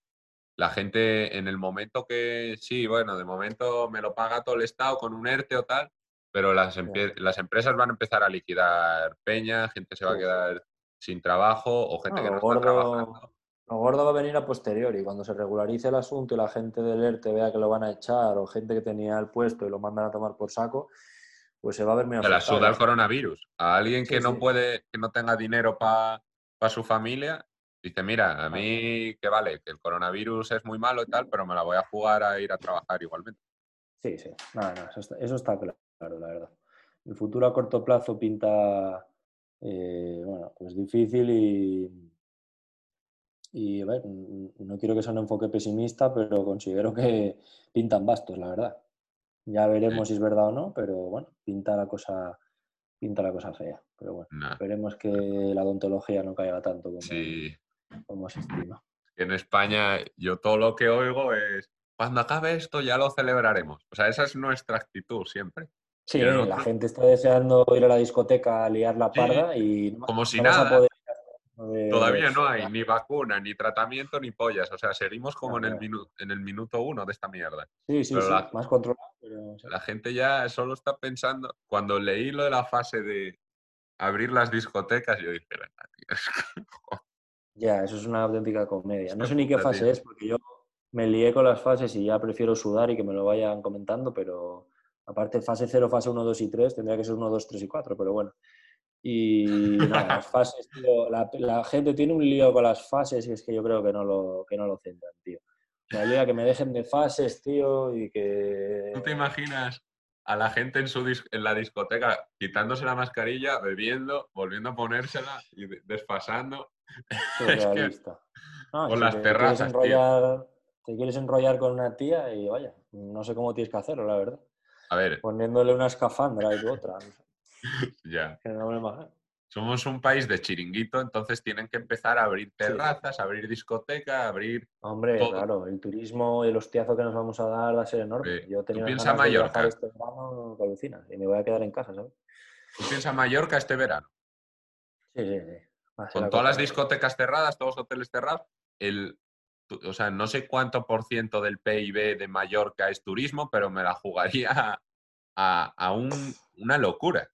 la gente en el momento que sí, bueno, de momento me lo paga todo el Estado con un ERTE o tal, pero las, las empresas van a empezar a liquidar peña, gente se va a quedar sin trabajo o gente No, que no lo está gordo- trabajando. Lo gordo va a venir a posteriori, cuando se regularice el asunto y la gente del ERTE vea que lo van a echar o gente que tenía el puesto y lo mandan a tomar por saco, pues se va a ver muy Se la suda el coronavirus. A alguien que Sí, no sí. puede, que no tenga dinero para su familia, dice, mira, a mí que vale, que el coronavirus es muy malo y tal, pero me la voy a jugar a ir a trabajar igualmente. Sí, sí. Nada, nada, eso está, eso está cla- claro, la verdad. El futuro a corto plazo pinta, eh, bueno, pues difícil y, y a ver, no quiero que sea un enfoque pesimista, pero considero que pintan bastos, la verdad. Ya veremos si es verdad o no, pero bueno, pinta la cosa, pinta la cosa fea. Pero bueno, Nah. esperemos que la odontología no caiga tanto como, Sí, como se estima. en España yo todo lo que oigo es, cuando acabe esto ya lo celebraremos. O sea, esa es nuestra actitud siempre. Sí, la gente está deseando ir a la discoteca a liar la Sí, parda y no, como si no vas a nada. poder Todavía no hay ni vacuna, ni tratamiento, ni pollas. O sea, seguimos como en el, Claro. minu- en el minuto uno de esta mierda. Sí, sí, Pero sí, la- más controlado, pero... La gente ya solo está pensando. Cuando leí lo de la fase de abrir las discotecas, yo dije, "Venga, tío, es que Ya, eso es una auténtica comedia. No sé ni qué fase tío. es, porque yo me lié con las fases y ya prefiero sudar y que me lo vayan comentando, pero aparte fase 0, fase 1, 2 y 3, tendría que ser 1, 2, 3 y 4, pero bueno. Y nada, las fases, tío, la, la gente tiene un lío con las fases y es que yo creo que no lo, que no lo centran, tío. Me liga que me dejen de fases, tío, y que... ¿Tú te imaginas a la gente en, su en la discoteca quitándose la mascarilla, bebiendo, volviendo a ponérsela y de- desfasando? es que-. No, con si las te terrazas, quieres tío. enrollar, te quieres enrollar con una tía y vaya, no sé cómo tienes que hacerlo, la verdad. A ver, Poniéndole una escafandra y otra. ya. Somos un país de chiringuito, entonces tienen que empezar a abrir Sí. terrazas, abrir discoteca, abrir... Hombre, Todo. claro, el turismo y el hostiazo que nos vamos a dar va a ser enorme. Sí. Yo tenía ganas de Mallorca. viajar este verano alucinas y me voy a quedar en casa, ¿sabes? Tú piensas Mallorca este verano. Sí, sí, sí. Con todas las discotecas cerradas, todos los hoteles cerrados, el, o sea, no sé cuánto por ciento del PIB de Mallorca es turismo, pero me la jugaría a, a- a un- una locura.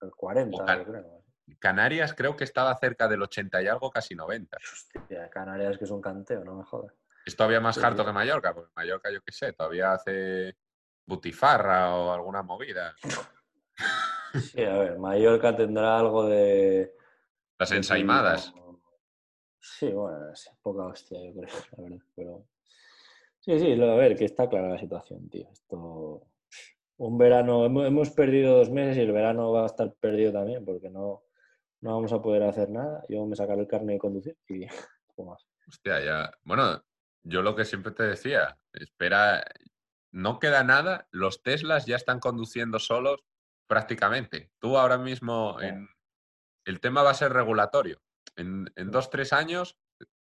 El 40, Ojalá. yo creo. Canarias creo que estaba cerca del 80 y algo, casi 90. Hostia, Canarias que es un canteo, no me jodas. Es todavía más harto que Mallorca, porque Mallorca, yo qué sé, todavía hace butifarra o alguna movida. Sí, a ver, Mallorca tendrá algo de... Las ensaimadas. Sí, bueno, es poca hostia, yo creo, la verdad. Pero... Sí, sí, a ver, que está clara la situación, tío. Esto. Un verano, hemos, perdido dos meses y el verano va a estar perdido también, porque no, no vamos a poder hacer nada. Yo me sacaré el carne de conducir y poco más. Hostia, ya. Bueno, yo lo que siempre te decía, espera, no queda nada, los Teslas ya están conduciendo solos prácticamente. Tú ahora mismo, en, el tema va a ser regulatorio. En, en dos, tres años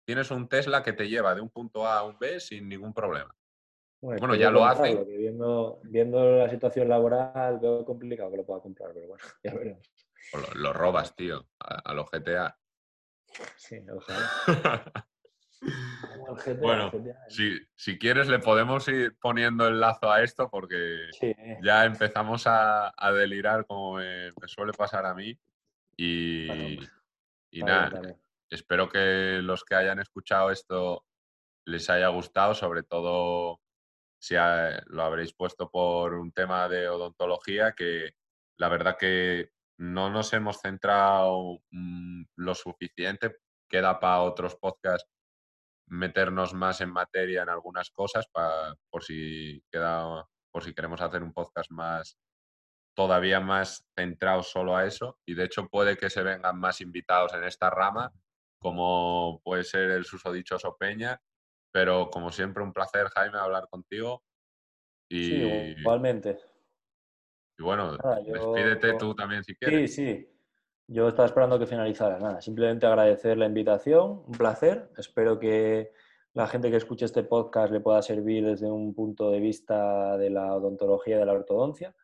tienes un Tesla que te lleva de un punto A a un B sin ningún problema. Bueno, ya lo hacen. viendo, viendo la situación laboral, veo complicado que lo pueda comprar, pero bueno, ya veremos. O lo, lo robas, tío, a, a los GTA. Sí, ojalá. GTA, Bueno, GTA, si, si quieres le podemos ir poniendo el lazo a esto porque sí, ya empezamos a, a delirar como me, me suele pasar a mí. Y, Bueno, y nada, espero que los que hayan escuchado esto les haya gustado, sobre todo si ha- lo habréis puesto por un tema de odontología, que la verdad que no nos hemos centrado mm, lo suficiente, queda para otros podcasts meternos más en materia en algunas cosas pa- por si queda por si queremos hacer un podcast más todavía más centrado solo a eso y de hecho puede que se vengan más invitados en esta rama como puede ser el susodichoso Peña. Pero como siempre, un placer, Jaime, hablar contigo. Y, Sí, igualmente. y bueno, Nada, yo- despídete tú también si quieres. Sí, sí. Yo estaba esperando que finalizara. Nada, simplemente agradecer la invitación, un placer. Espero que la gente que escuche este podcast le pueda servir desde un punto de vista de la odontología y de la ortodoncia.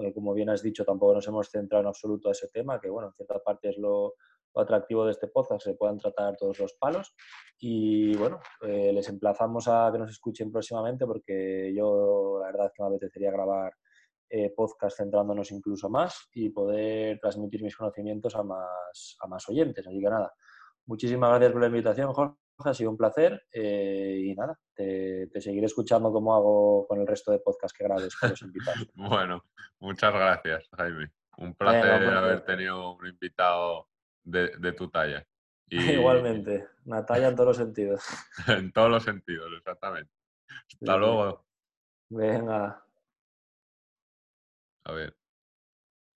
Eh, como bien has dicho, tampoco nos hemos centrado en absoluto a ese tema, que bueno, en cierta parte es lo, atractivo de este podcast, se puedan tratar todos los palos. Y bueno, eh, les emplazamos a que nos escuchen próximamente porque yo la verdad es que me apetecería grabar eh, podcast centrándonos incluso más y poder transmitir mis conocimientos a más, a más oyentes. Así que nada, muchísimas gracias por la invitación, Jorge. Ha sido un placer eh, y nada, te, te seguiré escuchando como hago con el resto de podcasts que grabes con los invitados. Bueno, muchas gracias, Jaime. Un placer Venga, pues, haber tenido un invitado de, de tu talla. Y Igualmente, Natalia en todos los sentidos. En todos los sentidos, exactamente. Hasta Sí. luego. Venga. A ver.